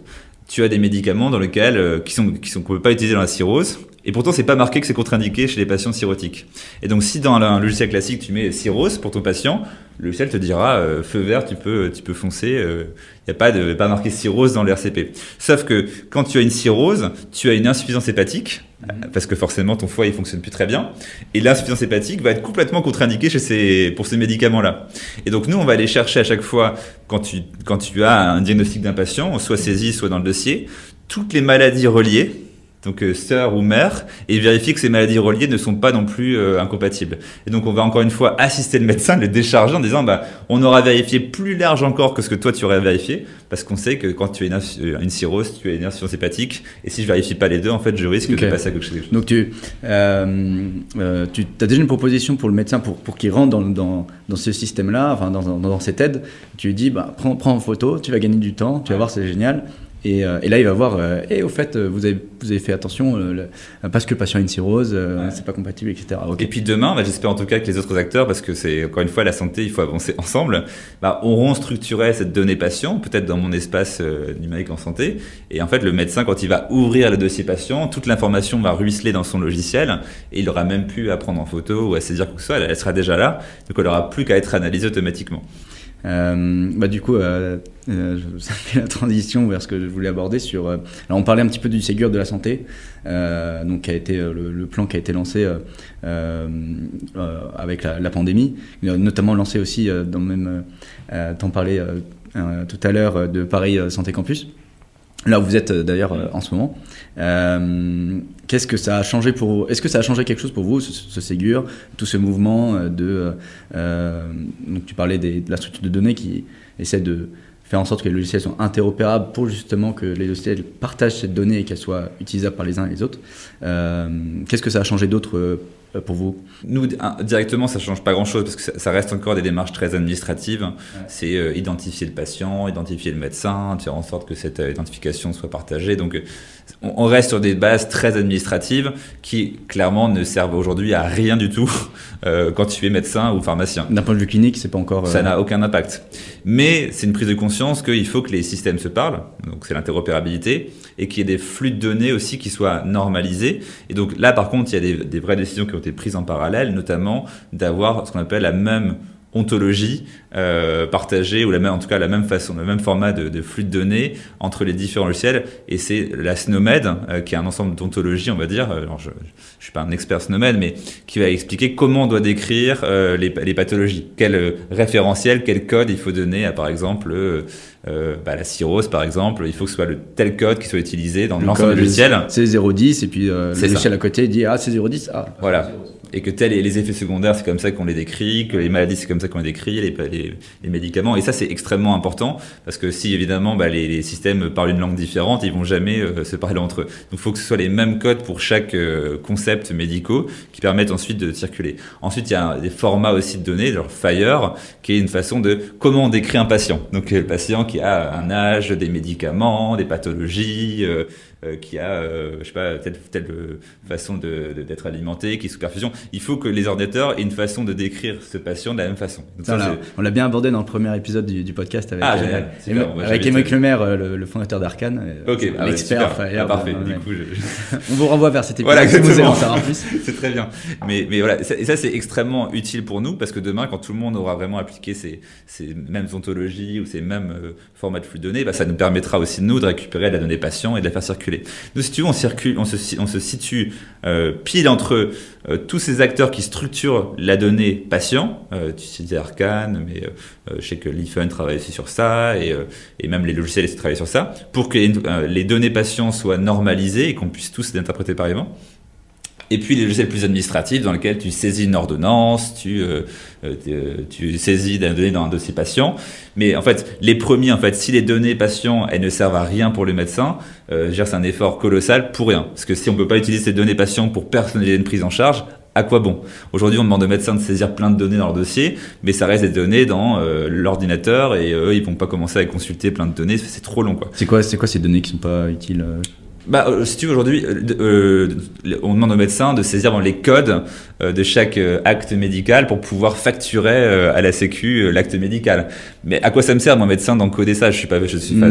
tu as des médicaments dans lesquels euh, qui sont qui sont qu'on peut pas utiliser dans la cirrhose et pourtant c'est pas marqué que c'est contre-indiqué chez les patients cirrhotiques. Et donc si dans un logiciel classique tu mets cirrhose pour ton patient, le logiciel te dira euh, feu vert, tu peux tu peux foncer, il euh, n'y a pas de pas marqué cirrhose dans le RCP. Sauf que quand tu as une cirrhose, tu as une insuffisance hépatique mhm. parce que forcément ton foie il fonctionne plus très bien et l'insuffisance hépatique va être complètement contre-indiquée chez ces pour ces médicaments là. Et donc nous on va aller chercher à chaque fois quand tu quand tu as un diagnostic d'un patient, soit saisi soit dans le dossier, toutes les maladies reliées donc euh, sœur ou mère, et vérifier que ces maladies reliées ne sont pas non plus euh, incompatibles. Et donc on va encore une fois assister le médecin, le décharger en disant bah on aura vérifié plus large encore que ce que toi tu aurais vérifié, parce qu'on sait que quand tu as une, euh, une, cirrhose, tu as une insuffisance hépatique, et si je vérifie pas les deux, en fait je risque de passer à quelque chose. Donc tu, tu as déjà une proposition pour le médecin pour, pour qu'il rentre dans, dans, dans ce système-là, enfin dans, dans, dans, cette aide, tu lui dis bah prends, prends en photo, tu vas gagner du temps, tu vas voir c'est génial. Euh, et, là, il va voir, et euh, au fait, euh, vous avez, vous avez fait attention, parce que le patient a une cirrhose, c'est pas compatible, etc. Et puis demain, bah, j'espère en tout cas que les autres acteurs, parce que c'est encore une fois la santé, il faut avancer ensemble, bah, auront structuré cette donnée patient, peut-être dans mon espace numérique en santé. Et en fait, le médecin, quand il va ouvrir le dossier patient, toute l'information va ruisseler dans son logiciel, et il aura même plus à prendre en photo ou à saisir quoi que ce soit, elle, sera déjà là, donc elle aura plus qu'à être analysée automatiquement. Euh, bah, du coup, euh, euh, ça fait la transition vers ce que je voulais aborder sur. alors, on parlait un petit peu du Ségur de la santé, donc qui a été le, plan qui a été lancé avec la, la, pandémie, notamment lancé aussi dans le même. T'en parlais tout à l'heure de Paris Santé Campus. Là où vous êtes d'ailleurs en ce moment. Qu'est-ce que ça a changé pour vous? Est-ce que ça a changé quelque chose pour vous, ce, Ségur, tout ce mouvement euh, de. Euh, euh, donc tu parlais de la structure de données qui essaie de faire en sorte que les logiciels soient interopérables pour justement que les logiciels partagent cette donnée et qu'elle soit utilisable par les uns et les autres. Qu'est-ce que ça a changé d'autre euh, pour vous Nous, directement, ça change pas grand-chose parce que ça reste encore des démarches très administratives. C'est euh, identifier le patient, identifier le médecin, faire en sorte que cette euh, identification soit partagée. Donc, on, reste sur des bases très administratives qui, clairement, ne servent aujourd'hui à rien du tout quand tu es médecin ou pharmacien. D'un point de vue clinique, c'est pas encore... Ça n'a aucun impact. Mais c'est une prise de conscience qu'il faut que les systèmes se parlent. Donc, c'est l'interopérabilité et qu'il y ait des flux de données aussi qui soient normalisés. Et donc là, par contre, il y a des, des vraies décisions qui ont été prises en parallèle, notamment d'avoir ce qu'on appelle la même ontologie euh, partagée ou la même, en tout cas la même façon, le même format de, flux de données entre les différents logiciels. Et c'est la SNOMED, euh, qui est un ensemble d'ontologies, on va dire. Alors je, je suis pas un expert SNOMED, mais qui va expliquer comment on doit décrire euh, les, les, pathologies, quel référentiel, quel code il faut donner à par exemple bah, la cirrhose, par exemple. Il faut que ce soit le tel code qui soit utilisé dans l'ensemble du logiciel. C'est 010 et puis le logiciel à côté dit ah c'est 010 ah voilà. Et que tel les effets secondaires, c'est comme ça qu'on les décrit, que les maladies, c'est comme ça qu'on les décrit, les, médicaments. Et ça, c'est extrêmement important parce que si évidemment bah, les, systèmes parlent une langue différente, ils vont jamais euh, se parler entre eux. Donc, il faut que ce soit les mêmes codes pour chaque euh, concept médicaux qui permettent ensuite de circuler. Ensuite, il y a des formats aussi de données, genre FIRE, qui est une façon de comment on décrit un patient. Donc, le patient qui a un âge, des médicaments, des pathologies. Euh, euh, qui a, euh, je sais pas, telle, telle façon d'être de, d'être alimenté, qui est sous perfusion. Il faut que les ordinateurs aient une façon de décrire ce patient de la même façon. on l'a bien abordé dans le premier épisode du, du podcast avec, ah, génial. Euh, avec Émeric Lemaire, le, le, fondateur d'Arkane, Ok, ah l'expert. Ah, parfait. Du coup, on vous renvoie vers cet épisode voilà, si vous en savoir plus. c'est très bien. Mais, mais voilà, et ça c'est extrêmement utile pour nous parce que demain, quand tout le monde aura vraiment appliqué ces, ces mêmes ontologies ou ces mêmes formats de flux de données, bah, ça nous permettra aussi nous de récupérer la donnée patient et de la faire circuler. Nous, si tu veux, on circule, on se, situe euh, pile entre euh, tous ces acteurs qui structurent la donnée patient. Euh, tu citais Arcane, mais je sais que l'IFUN travaille aussi sur ça, et, même les logiciels travailler sur ça, pour que les données patients soient normalisées et qu'on puisse tous les interpréter pareillement. Et puis les logiciels plus administratifs dans lesquels tu saisis une ordonnance, tu, euh, euh, saisis des données dans un dossier patient. Mais en fait, les premiers, en fait, si les données patients, elles ne servent à rien pour le médecin, euh, c'est un effort colossal pour rien. Parce que si on peut pas utiliser ces données patients pour personnaliser une prise en charge, à quoi bon? Aujourd'hui, on demande aux médecins de saisir plein de données dans leur dossier, mais ça reste des données dans euh, l'ordinateur et eux, ils vont pas commencer à consulter plein de données, c'est trop long. quoi. C'est quoi, quoi ces données qui sont pas utiles bah, euh, si tu veux, aujourd'hui, euh, euh, on demande aux médecins de saisir les codes de chaque acte médical pour pouvoir facturer à la Sécu l'acte médical. Mais à quoi ça me sert, mon médecin, d'encoder ça? Je suis pas, je suis, pas,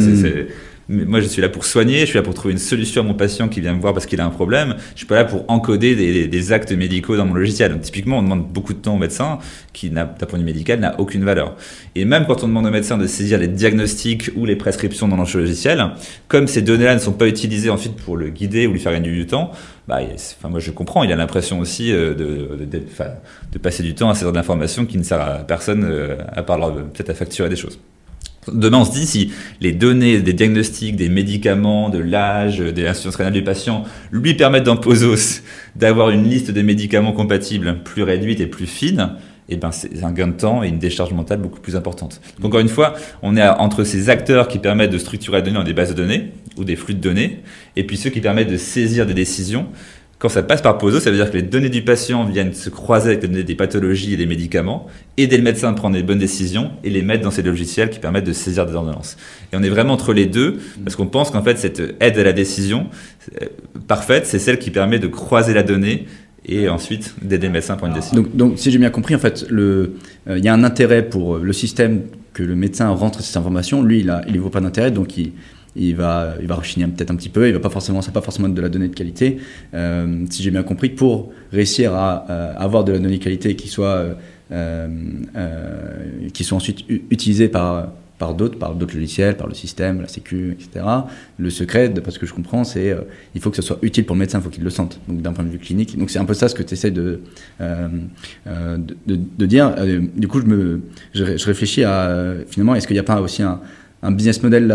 moi, je suis là pour soigner, je suis là pour trouver une solution à mon patient qui vient me voir parce qu'il a un problème. Je suis pas là pour encoder des, actes médicaux dans mon logiciel. Donc, typiquement, on demande beaucoup de temps au médecin qui, d'un point de vue médical, n'a aucune valeur. Et même quand on demande au médecin de saisir les diagnostics ou les prescriptions dans notre logiciel, comme ces données-là ne sont pas utilisées ensuite pour le guider ou lui faire gagner du temps, bah, enfin, moi je comprends, il a l'impression aussi euh, de, passer du temps à saisir de l'information qui ne sert à personne euh, à part peut-être à facturer des choses. Demain, on se dit si les données des diagnostics, des médicaments, de l'âge, des insuffisance rénale du patient lui permettent dans POSOS d'avoir une liste de médicaments compatibles plus réduite et plus fine, eh ben c'est un gain de temps et une décharge mentale beaucoup plus importante. Encore une fois, on est entre ces acteurs qui permettent de structurer la donnée dans des bases de données ou des flux de données, et puis ceux qui permettent de saisir des décisions quand ça passe par POSO, ça veut dire que les données du patient viennent se croiser avec les données des pathologies et des médicaments, aider le médecin à prendre les bonnes décisions et les mettre dans ces logiciels qui permettent de saisir des ordonnances. Et on est vraiment entre les deux, parce qu'on pense qu'en fait, cette aide à la décision euh, parfaite, c'est celle qui permet de croiser la donnée et ensuite d'aider le médecin à prendre une décision. Donc, si j'ai bien compris, en fait, euh, il y a un intérêt pour le système que le médecin rentre ces informations. Lui, il il vaut pas d'intérêt, donc il il va, il va rechigner peut-être un petit peu, il va pas forcément, c'est pas forcément de la donnée de qualité. Euh, si j'ai bien compris, pour réussir à, euh, avoir de la donnée de qualité qui soit, euh, qui soit ensuite utilisée par par d'autres, par d'autres logiciels, par le système, la sécu, etc. Le secret, parce que je comprends, c'est il faut que ce soit utile pour le médecin, il faut qu'il le sente. Donc d'un point de vue clinique, donc c'est un peu ça ce que tu essaies de, de, dire. du coup, je me, je, réfléchis à finalement, est-ce qu'il n'y a pas aussi un un business model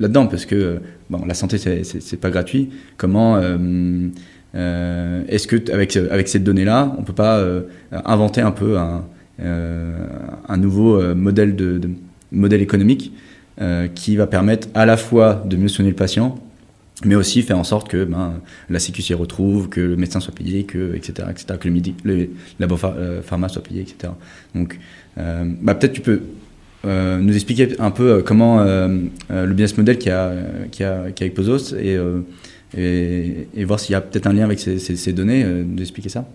là-dedans, parce que bon, la santé, c'est pas gratuit. Comment euh, euh, est-ce que avec, avec cette donnée-là, on peut pas euh, inventer un peu un, un nouveau modèle, de, modèle économique qui va permettre à la fois de mieux soigner le patient, mais aussi faire en sorte que ben, la sécu s'y retrouve, que le médecin soit payé, que, etc., etc., que le, midi, le labo pharma soit payé, etc. Donc, bah, peut-être tu peux euh, nous expliquer un peu euh, comment euh, le business model qui a, qui a, qui a avec Pozos et, et, voir s'il y a peut-être un lien avec ces, ces, données, nous expliquer ça.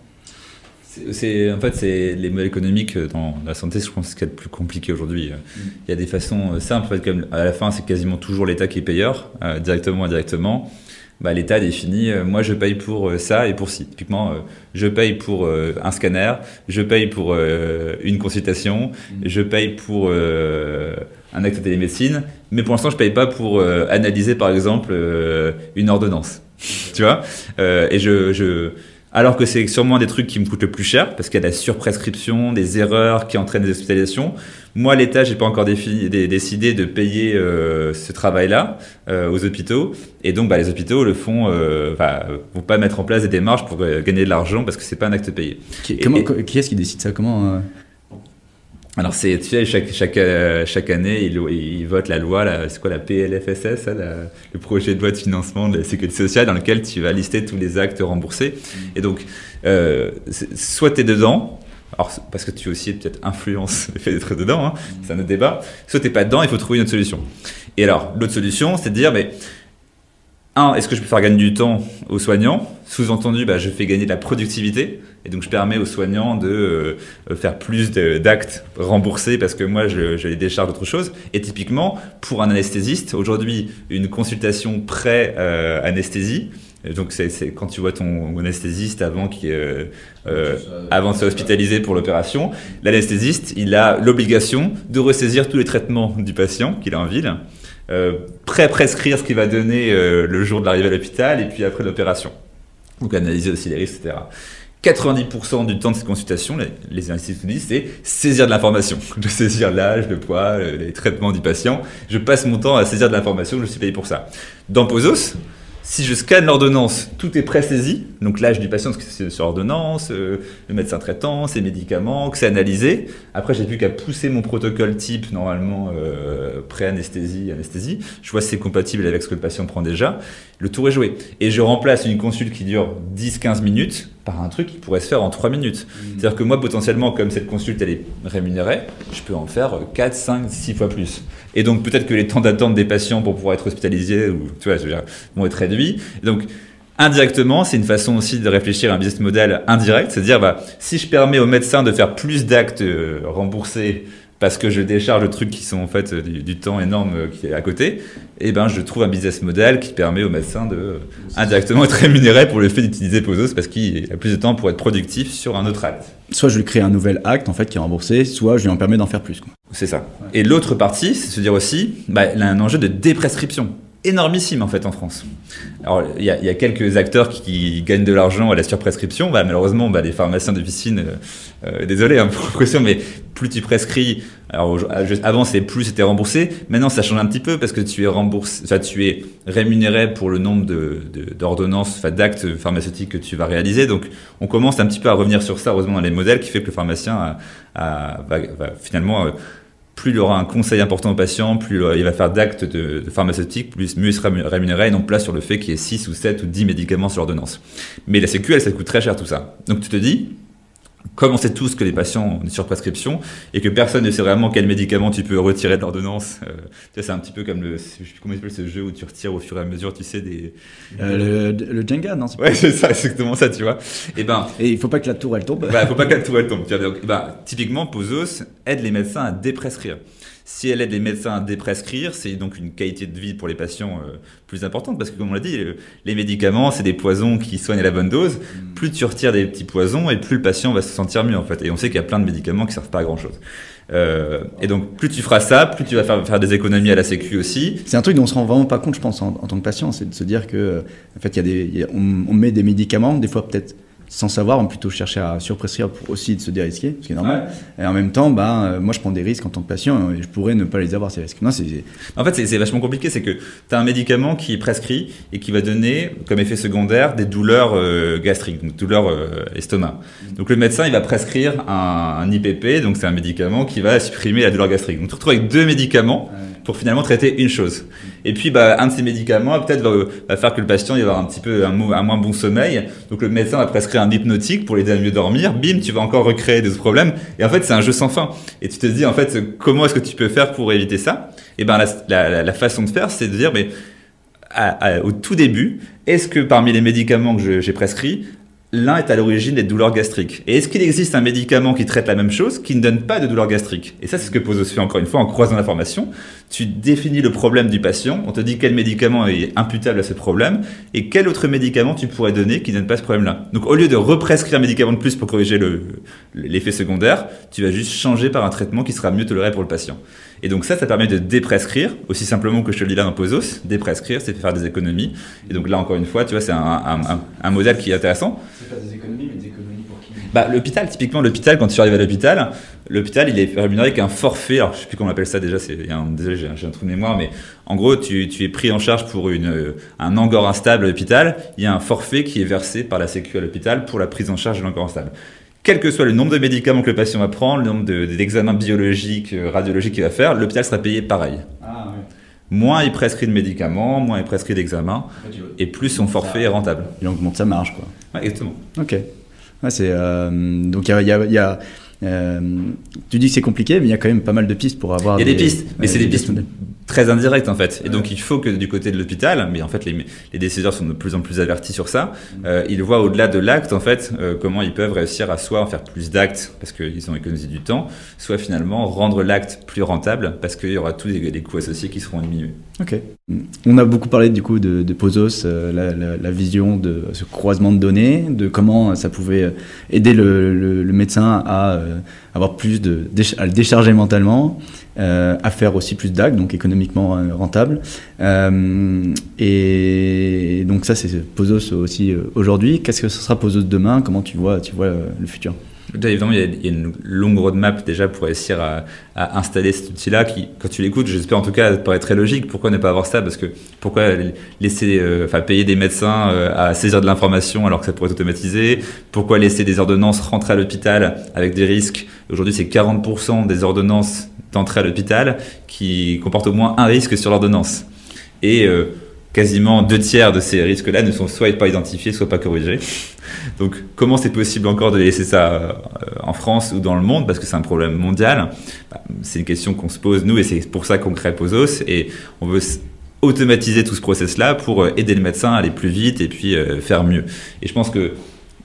C'est en fait c'est les modèles économiques dans la santé je pense ce qui est le plus compliqué aujourd'hui. Mm. il y a des façons simples en fait, comme à la fin c'est quasiment toujours l'État qui est payeur directement ou indirectement bah, l'État définit, euh, moi je paye pour euh, ça et pour ci. Typiquement, euh, je paye pour un scanner, je paye pour une consultation, mmh. je paye pour un acte de télémédecine, mais pour l'instant je paye pas pour analyser par exemple une ordonnance. tu vois? Et je, je alors que c'est sûrement des trucs qui me coûtent le plus cher, parce qu'il y a de la surprescription, des erreurs qui entraînent des hospitalisations. Moi, l'État, j'ai pas encore décidé de payer euh, ce travail-là euh, aux hôpitaux, et donc bah, les hôpitaux le font, euh, vont pas mettre en place des démarches pour euh, gagner de l'argent parce que c'est pas un acte payé. Qui, comment, qui est-ce qui décide ça? Comment alors c'est tu sais chaque chaque euh, chaque année ils il votent la loi c'est quoi la PLFSS le projet de loi de financement de la sécurité sociale dans lequel tu vas lister tous les actes remboursés. Et donc euh, soit tu es dedans alors parce que tu aussi peut-être influence le fait d'être dedans hein, c'est un autre débat soit t'es pas dedans il faut trouver une autre solution. Et alors l'autre solution c'est de dire mais un, est-ce que je peux faire gagner du temps aux soignants? Sous-entendu, bah, je fais gagner de la productivité. Et donc, je permets aux soignants de euh, faire plus d'actes remboursés parce que moi, je, je les décharge d'autre chose. Et typiquement, pour un anesthésiste, aujourd'hui, une consultation pré-anesthésie, donc c'est quand tu vois ton anesthésiste avant qui euh, euh, avant de hospitaliser pour l'opération, l'anesthésiste il a l'obligation de ressaisir tous les traitements du patient qu'il a en ville euh, pré-prescrire ce qu'il va donner euh, le jour de l'arrivée à l'hôpital et puis après l'opération. Donc analyser aussi les risques, etc. 90% du temps de cette consultation, les, les analystes nous disent, c'est saisir de l'information. De saisir l'âge, le poids, euh, les traitements du patient. Je passe mon temps à saisir de l'information, je suis payé pour ça. Dans Posos, si je scanne l'ordonnance, tout est pré-saisi, donc l'âge du patient, que c'est sur ordonnance, euh, le médecin traitant, ses médicaments, que c'est analysé. Après, j'ai plus qu'à pousser mon protocole type, normalement euh, pré-anesthésie, anesthésie. Je vois si c'est compatible avec ce que le patient prend déjà. Le tour est joué. Et je remplace une consulte qui dure 10-15 minutes par un truc qui pourrait se faire en 3 minutes. Mmh. C'est-à-dire que moi, potentiellement, comme cette consulte, elle est rémunérée, je peux en faire 4, 5, 6 fois plus. Et donc, peut-être que les temps d'attente des patients pour pouvoir être hospitalisés ou, tu vois, vont être réduits. donc, indirectement, c'est une façon aussi de réfléchir à un business model indirect, c'est-à-dire, bah, si je permets aux médecins de faire plus d'actes euh, remboursés parce que je décharge de trucs qui sont en fait du, temps énorme euh, qui est à côté, et eh ben je trouve un business model qui permet aux médecins de euh, indirectement être rémunérés pour le fait d'utiliser Posos parce qu'il a plus de temps pour être productif sur un autre acte. Soit je lui crée un nouvel acte en fait qui est remboursé, soit je lui en permets d'en faire plus. C'est ça. Et l'autre partie, c'est de se dire aussi, bah, il a un enjeu de déprescription énormissime en fait en France. Alors il y, a quelques acteurs qui, gagnent de l'argent à la surprescription. Bah, malheureusement, bah, les pharmaciens d'officine, euh, euh, désolé hein, pour l'impression, mais plus tu prescris, alors avant c'est plus c'était remboursé. Maintenant ça change un petit peu parce que tu es remboursé, enfin, tu es rémunéré pour le nombre de, d'ordonnances, enfin, d'actes pharmaceutiques que tu vas réaliser. Donc on commence un petit peu à revenir sur ça heureusement dans les modèles qui fait que le pharmacien va, finalement euh, plus il aura un conseil important au patient, plus il va faire d'actes de, de pharmaceutique, plus mieux il sera rémunéré, et non place sur le fait qu'il y ait 6 ou 7 ou 10 médicaments sur ordonnance. Mais la Sécu, ça coûte très cher tout ça. Donc tu te dis, comme on sait tous que les patients ont sur prescription et que personne ne sait vraiment quel médicament tu peux retirer de l'ordonnance, euh, c'est un petit peu comme le, comment il s'appelle ce jeu où tu retires au fur et à mesure, tu sais, des. Euh, le, le, Jenga, non Ouais, c'est ça, exactement ça, tu vois. Et ben. Et il faut pas que la tour elle tombe. Bah, faut pas que la tour elle tombe. Tu vois, donc, bah, typiquement, Posos aide les médecins à déprescrire. Si elle aide les médecins à déprescrire, c'est donc une qualité de vie pour les patients euh, plus importante parce que, comme on l'a dit, les médicaments, c'est des poisons qui soignent à la bonne dose. Mm. Plus tu retires des petits poisons et plus le patient va se sentir mieux, en fait. Et on sait qu'il y a plein de médicaments qui servent pas à grand chose. Euh, et donc, plus tu feras ça, plus tu vas faire, faire des économies à la Sécu aussi. C'est un truc dont on se rend vraiment pas compte, je pense, en, tant que patient, c'est de se dire que, en fait, il y a des, on, on met des médicaments, des fois peut-être sans savoir, on peut plutôt chercher à surprescrire pour aussi de se dérisquer, ce qui est normal. Et en même temps, ben, euh, moi je prends des risques en tant que patient et je pourrais ne pas les avoir ces risques. Non, c'est... En fait, c'est, vachement compliqué, c'est que tu as un médicament qui est prescrit et qui va donner comme effet secondaire des douleurs euh, gastriques, donc douleurs euh, estomac. Donc le médecin, il va prescrire un, un, IPP, donc c'est un médicament qui va supprimer la douleur gastrique. Donc tu te retrouves avec deux médicaments pour finalement traiter une chose. Et puis, bah, un de ces médicaments peut-être va, faire que le patient va avoir un petit peu un, moins bon sommeil. Donc le médecin va prescrire un hypnotique pour l'aider à mieux dormir. Bim, tu vas encore recréer des problèmes. Et en fait, c'est un jeu sans fin. Et tu te dis en fait, comment est-ce que tu peux faire pour éviter ça? Et ben la, façon de faire, c'est de dire, mais au tout début, est-ce que parmi les médicaments que j'ai prescrits, l'un est à l'origine des douleurs gastriques? Et est-ce qu'il existe un médicament qui traite la même chose, qui ne donne pas de douleurs gastriques? Et ça, c'est ce que Pozos fait encore une fois en croisant l'information. Tu définis le problème du patient, on te dit quel médicament est imputable à ce problème et quel autre médicament tu pourrais donner qui donne pas ce problème-là. Donc au lieu de represcrire un médicament de plus pour corriger l'effet secondaire, tu vas juste changer par un traitement qui sera mieux toléré pour le patient. Et donc ça, ça permet de déprescrire, aussi simplement que je te le dis là dans Posos, déprescrire, c'est faire des économies. Et donc là, encore une fois, tu vois, c'est un, modèle qui est intéressant. C'est des économies, mais des économies bah, L'hôpital, typiquement l'hôpital, quand tu arrives à l'hôpital, l'hôpital, il est rémunéré qu'un forfait, alors je sais plus comment on appelle ça déjà, c'est, désolé, j'ai un, trou de mémoire, mais en gros, tu, tu es pris en charge pour une, euh, un angor instable à l'hôpital, il y a un forfait qui est versé par la Sécu à l'hôpital pour la prise en charge de l'angor instable quel que soit le nombre de médicaments que le patient va prendre, le nombre d'examens biologiques, euh, radiologiques qu'il va faire, l'hôpital sera payé pareil. Ah, moins il prescrit de médicaments, moins il prescrit d'examens, et plus son forfait est rentable. Il augmente sa marge, quoi. exactement. Ok. C'est, euh, donc il y a, euh, tu dis que c'est compliqué, mais il y a quand même pas mal de pistes pour avoir. Il y a des, pistes, mais c'est des pistes très indirect en fait. Et donc il faut que du côté de l'hôpital, mais en fait les, les, décideurs sont de plus en plus avertis sur ça, mm. euh, ils voient au-delà de l'acte en fait euh, comment ils peuvent réussir à soit en faire plus d'actes parce qu'ils ont économisé du temps, soit finalement rendre l'acte plus rentable parce qu'il y aura tous les, coûts associés qui seront diminués. Ok. On a beaucoup parlé du coup de, de Posos, euh, la, la, vision de ce croisement de données, de comment ça pouvait aider le, le, le médecin à avoir plus de à le décharger mentalement euh, à faire aussi plus d'actes, donc économiquement euh, rentable. Euh, et donc ça, c'est Posos aussi aujourd'hui. Qu'est-ce que ce sera Posos demain? Comment tu vois, tu vois le futur? Évidemment, il y, a, une longue roadmap déjà pour réussir à, installer cet outil-là qui, quand tu l'écoutes, j'espère en tout cas, paraît très logique. Pourquoi ne pas avoir ça? Parce que pourquoi laisser, enfin, payer des médecins à saisir de l'information alors que ça pourrait être automatisé? Pourquoi laisser des ordonnances rentrer à l'hôpital avec des risques? Aujourd'hui, c'est 40% des ordonnances d'entrée à l'hôpital qui comportent au moins un risque sur l'ordonnance. Et euh, quasiment deux tiers de ces risques-là ne sont soit pas identifiés, soit pas corrigés. Donc comment c'est possible encore de laisser ça euh, en France ou dans le monde? Parce que c'est un problème mondial. Bah, c'est une question qu'on se pose nous et c'est pour ça qu'on crée Posos et on veut automatiser tout ce process-là pour euh, aider le médecin à aller plus vite et puis faire mieux. Et je pense que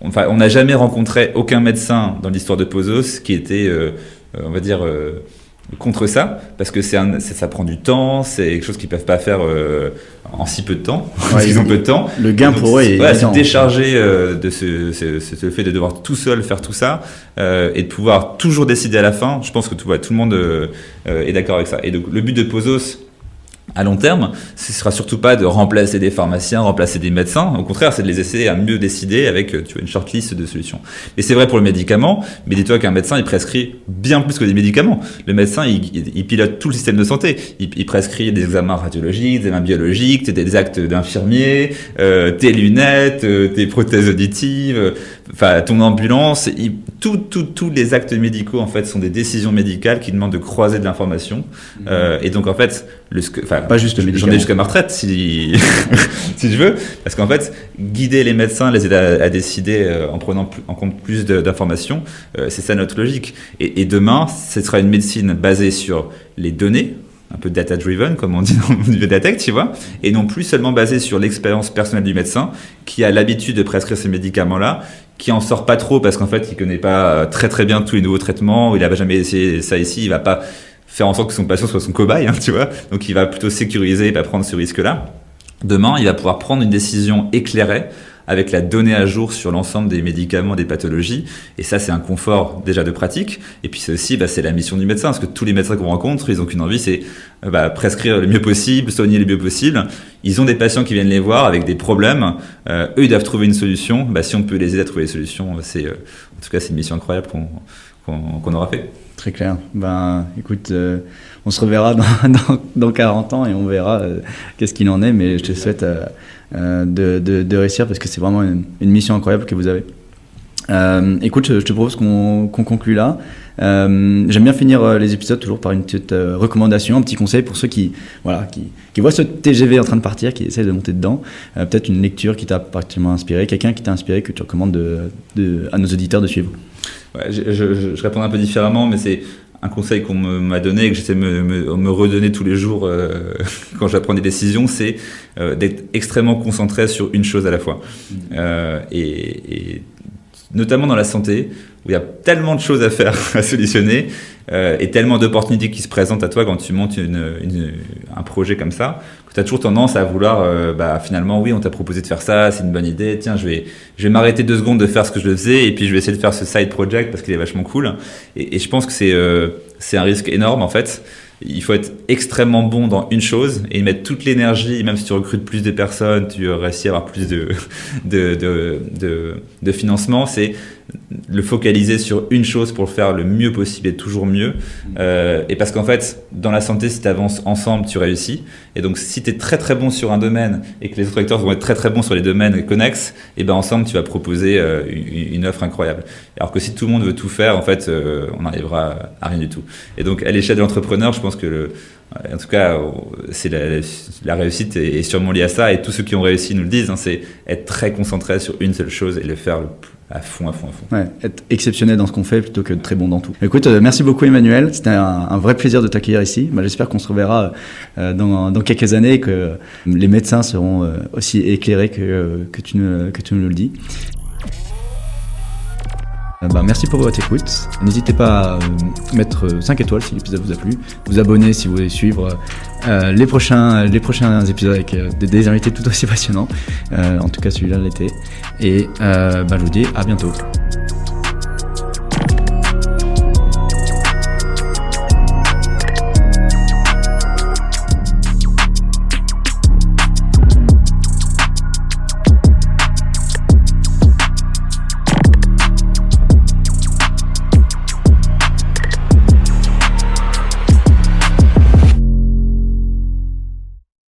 enfin, on n'a jamais rencontré aucun médecin dans l'histoire de Posos qui était, on va dire, contre ça parce que c'est ça prend du temps, c'est quelque chose qu'ils peuvent pas faire euh, en si peu de temps, qu'ils ont peu de temps. Le gain pour eux est voilà, se décharger euh, de ce, ce, ce, fait de devoir tout seul faire tout ça euh, et de pouvoir toujours décider à la fin. Je pense que tout, tout le monde est d'accord avec ça. Et donc le but de Posos à long terme, ce sera surtout pas de remplacer des pharmaciens, remplacer des médecins. Au contraire, c'est de les essayer à mieux décider avec euh, tu vois, une shortlist de solutions. Et c'est vrai pour le médicament, mais dis-toi qu'un médecin, il prescrit bien plus que des médicaments. Le médecin, il, il pilote tout le système de santé. Il, il, prescrit des examens radiologiques, des examens biologiques, des actes d'infirmier, euh, tes lunettes, euh, tes prothèses auditives, enfin ton ambulance. Tous tout, tous les actes médicaux, en fait, sont des décisions médicales qui demandent de croiser de l'information. Mmh. Euh, et donc, en fait, le, enfin, pas juste le J'en ai jusqu'à ma retraite, si, si je veux. Parce qu'en fait, guider les médecins, les aider à, décider euh, en prenant en compte plus d'informations, euh, c'est ça notre logique. Et, et, demain, ce sera une médecine basée sur les données, un peu data-driven, comme on dit dans le de la tech, tu vois, et non plus seulement basée sur l'expérience personnelle du médecin, qui a l'habitude de prescrire ces médicaments-là, qui en sort pas trop parce qu'en fait, il connaît pas euh, très très bien tous les nouveaux traitements, il n'a jamais essayé ça ici, il va pas faire en sorte que son patient soit son cobaye, hein, tu vois. Donc il va plutôt sécuriser et pas prendre ce risque-là. Demain, il va pouvoir prendre une décision éclairée avec la donnée à jour sur l'ensemble des médicaments, des pathologies. Et ça, c'est un confort déjà de pratique. Et puis c'est aussi, bah, c'est la mission du médecin, parce que tous les médecins qu'on rencontre, ils ont qu'une envie, c'est euh, bah, prescrire le mieux possible, soigner le mieux possible. Ils ont des patients qui viennent les voir avec des problèmes. Euh, eux, ils doivent trouver une solution. Bah, si on peut les aider à trouver des solutions, c'est, euh, en tout cas, c'est une mission incroyable qu'on, aura fait. Très clair. Ben, écoute, on se reverra dans, dans, dans, 40 ans et on verra qu'est-ce qu'il en est. Mais je te souhaite euh, de, de, réussir parce que c'est vraiment une, mission incroyable que vous avez. Euh, écoute, je, te propose qu'on conclue là. Euh, j'aime bien finir les épisodes toujours par une petite recommandation, un petit conseil pour ceux qui, voilà, qui, qui, voient ce TGV en train de partir, qui essayent de monter dedans. Peut-être une lecture qui t'a particulièrement inspiré, quelqu'un qui t'a inspiré, que tu recommandes de, de, à nos auditeurs de suivre. Ouais, je, je, je, réponds un peu différemment, mais c'est un conseil qu'on m'a donné et que j'essaie de me, me, redonner tous les jours euh, quand j'apprends des décisions, c'est euh, d'être extrêmement concentré sur une chose à la fois. Mmh. Euh, et, et, notamment dans la santé, où il y a tellement de choses à faire, à solutionner, euh, et tellement d'opportunités qui se présentent à toi quand tu montes une, une, un projet comme ça, que tu as toujours tendance à vouloir, euh, bah, finalement, oui, on t'a proposé de faire ça, c'est une bonne idée, tiens, je vais, je vais m'arrêter deux secondes de faire ce que je faisais, et puis je vais essayer de faire ce side project parce qu'il est vachement cool. Et, je pense que c'est euh, un risque énorme, en fait il faut être extrêmement bon dans une chose et mettre toute l'énergie, même si tu recrutes plus de personnes, tu réussis à avoir plus de, de, de, de, de financement, c'est le focaliser sur une chose pour le faire le mieux possible et toujours mieux. Euh, et parce qu'en fait, dans la santé, si tu avances ensemble, tu réussis. Et donc, si tu es très très bon sur un domaine et que les autres acteurs vont être très très bons sur les domaines connexes, et ben ensemble, tu vas proposer euh, une, offre incroyable. Alors que si tout le monde veut tout faire, en fait, euh, on n'arrivera à rien du tout. Et donc, à l'échelle de l'entrepreneur, je pense que en tout cas, c'est la, la, réussite est sûrement liée à ça. Et tous ceux qui ont réussi nous le disent. Hein, c'est être très concentré sur une seule chose et le faire le plus à fond, à fond, à fond. Ouais, être exceptionnel dans ce qu'on fait plutôt que très bon dans tout. Écoute, euh, merci beaucoup Emmanuel. C'était un, vrai plaisir de t'accueillir ici. Bah, J'espère qu'on se reverra euh, dans, quelques années et que les médecins seront euh, aussi éclairés que, que, tu, que tu nous le dis. Bah, merci pour votre écoute. N'hésitez pas à mettre 5 étoiles si l'épisode vous a plu, vous abonner si vous voulez suivre euh, les, prochains, les prochains épisodes avec des, invités tout aussi passionnants. Euh, en tout cas, celui-là l'était. Et bah, je vous dis à bientôt.